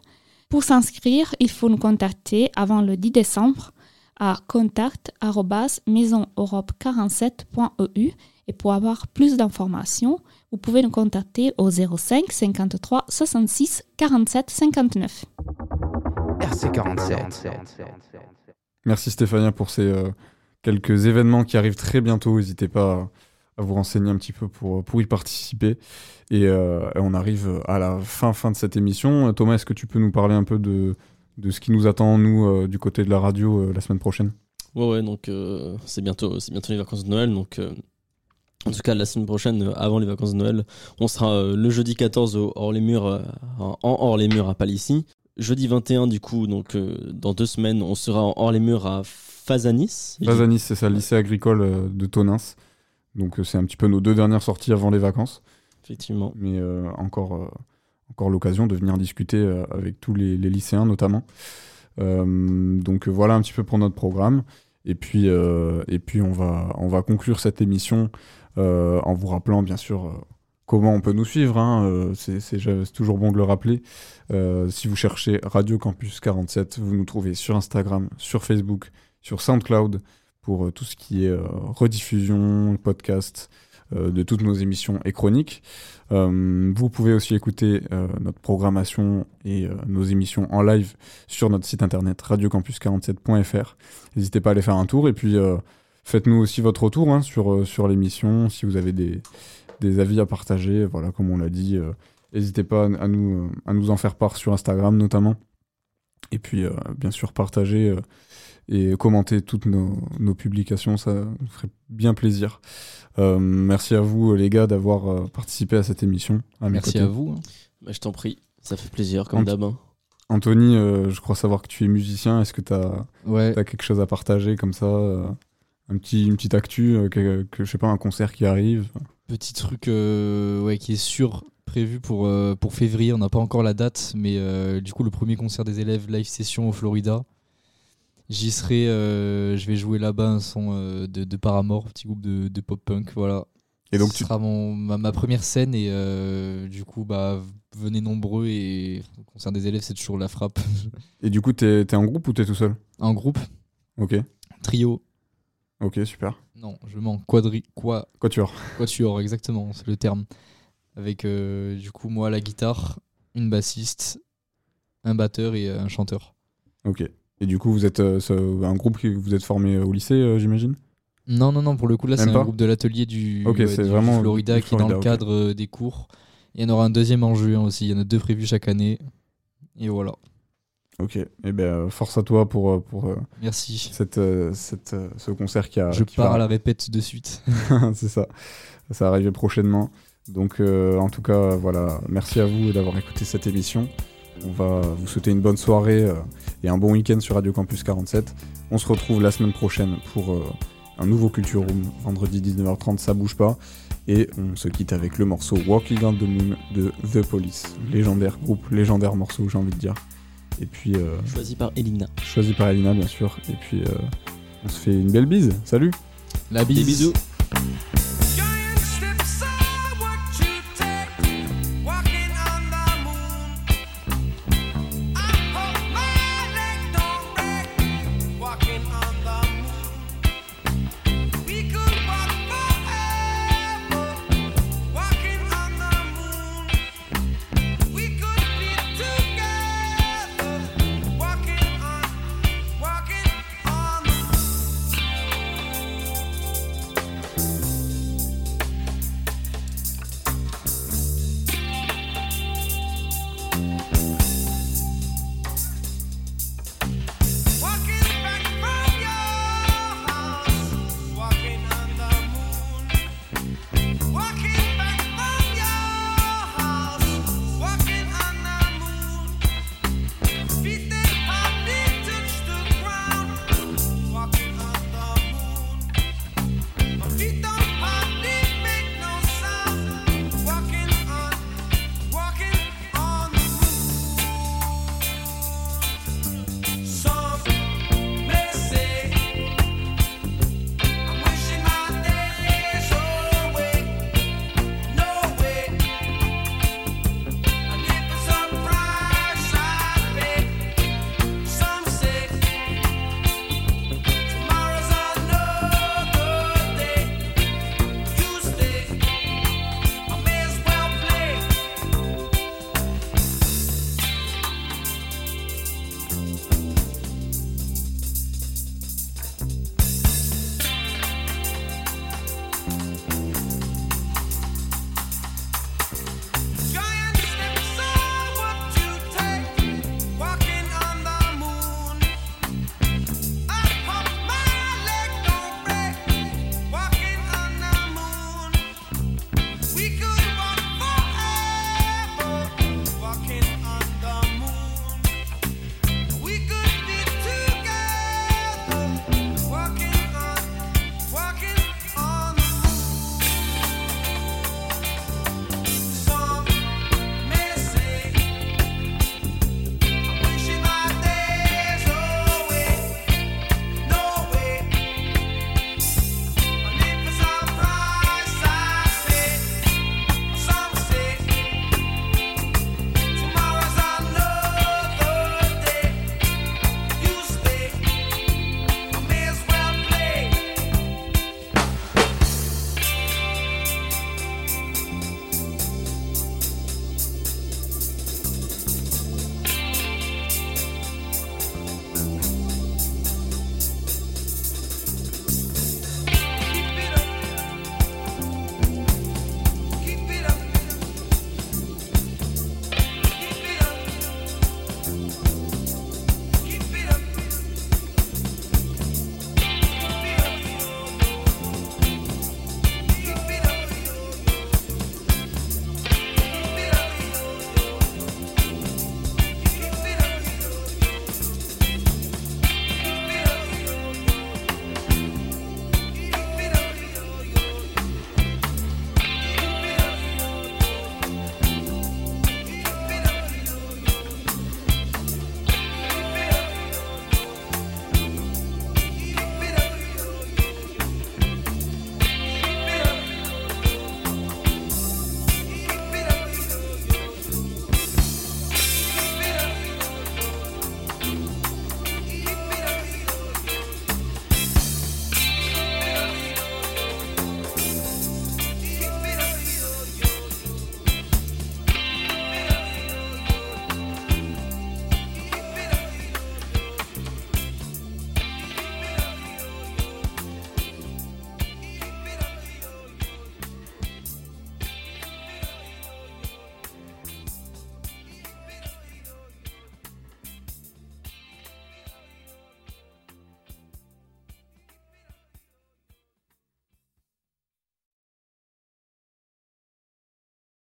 Pour s'inscrire, il faut nous contacter avant le 10 décembre à contact@maisoneurope47.eu et pour avoir plus d'informations, vous pouvez nous contacter au 05 53 66 47 59. RC47. Merci Stéphania pour ces euh, quelques événements qui arrivent très bientôt. N'hésitez pas à, à vous renseigner un petit peu pour, pour y participer. Et, euh, et on arrive à la fin, fin de cette émission. Thomas, est-ce que tu peux nous parler un peu de, de ce qui nous attend, nous, euh, du côté de la radio euh, la semaine prochaine? Ouais, ouais, donc euh, c'est bientôt, c'est bientôt les vacances de Noël. Donc, euh, en tout cas, la semaine prochaine, euh, avant les vacances de Noël, on sera euh, le jeudi 14 au hors les murs, euh, en hors les murs à Palissy. Jeudi 21, du coup, donc euh, dans deux semaines, on sera en hors les murs à Fazanis. Fazanis, c'est ça, lycée agricole euh, de Tonins. Donc euh, c'est un petit peu nos deux dernières sorties avant les vacances. Effectivement. Mais euh, encore, euh, encore l'occasion de venir discuter euh, avec tous les, les lycéens notamment. Donc voilà un petit peu pour notre programme. Et puis, et puis on, va, on va conclure cette émission en vous rappelant bien sûr comment on peut nous suivre. hein, euh, c'est toujours bon de le rappeler. Euh, si vous cherchez Radio Campus 47, vous nous trouvez sur Instagram, sur Facebook, sur SoundCloud pour euh, tout ce qui est rediffusion, podcast de toutes nos émissions et chroniques. Vous pouvez aussi écouter notre programmation et nos émissions en live sur notre site internet radiocampus47.fr. N'hésitez pas à aller faire un tour et puis faites-nous aussi votre retour hein, sur l'émission si vous avez des, des avis à partager. Voilà, comme on l'a dit, euh, n'hésitez pas à, nous, à nous en faire part sur Instagram notamment. Et puis, euh, bien sûr, partager euh, et commenter toutes nos, nos publications, ça nous ferait bien plaisir. Euh, merci à vous, les gars, d'avoir participé à cette émission. Merci côtés. à vous. hein. Bah, je t'en prie, ça fait plaisir, comme d'hab. hein. Anthony, euh, je crois savoir que tu es musicien. Est-ce que tu as, Ouais. quelque chose à partager comme ça euh, un petit, Une petite actu, que, que, je sais pas, un concert qui arrive? Petit truc euh, ouais, qui est sûr prévu pour, euh, pour février. On n'a pas encore la date, mais euh, du coup, le premier concert des élèves live session au Florida. J'y serai, je vais jouer là-bas un son de, de Paramore, petit groupe de, de pop-punk, voilà. Et donc Ce tu- sera mon, ma, ma première scène et du coup, bah, venez nombreux et le concert des élèves, c'est toujours la frappe. Et du coup, t'es es en groupe ou t'es tout seul? En groupe, Ok. trio. Ok, super. Non, je mens. Quadri... Quoi? Quatuor. Quatuor, exactement, c'est le terme. Avec euh, du coup moi la guitare, une bassiste, un batteur et euh, un chanteur. Ok. Et du coup, vous êtes euh, ce- un groupe qui vous êtes formé au lycée, euh, j'imagine? Non, non, non, pour le coup là Même c'est pas? un groupe de l'atelier du, Ok, ouais, c'est du- vraiment du Florida du qui est dans le ok. cadre euh, des cours. Il y en aura un deuxième en juin aussi, il y en a deux prévus chaque année. Et voilà. Ok, et ben euh, force à toi pour, euh, pour euh, Merci. Cette, cette, ce concert qui a. Je qui pars va- à la répète de suite. c'est ça, ça va arriver prochainement. Donc euh, en tout cas, voilà, merci à vous d'avoir écouté cette émission. On va vous souhaiter une bonne soirée euh, et un bon week-end sur Radio Campus 47. On se retrouve la semaine prochaine pour euh, un nouveau Culture Room, vendredi 19h30, ça bouge pas. Et on se quitte avec le morceau Walking on the Moon de The Police. Légendaire groupe, légendaire morceau, j'ai envie de dire. Et puis. euh, Choisi par Elina. Choisi par Elina, bien sûr. Et puis, euh, on se fait une belle bise. Salut La Des bisous.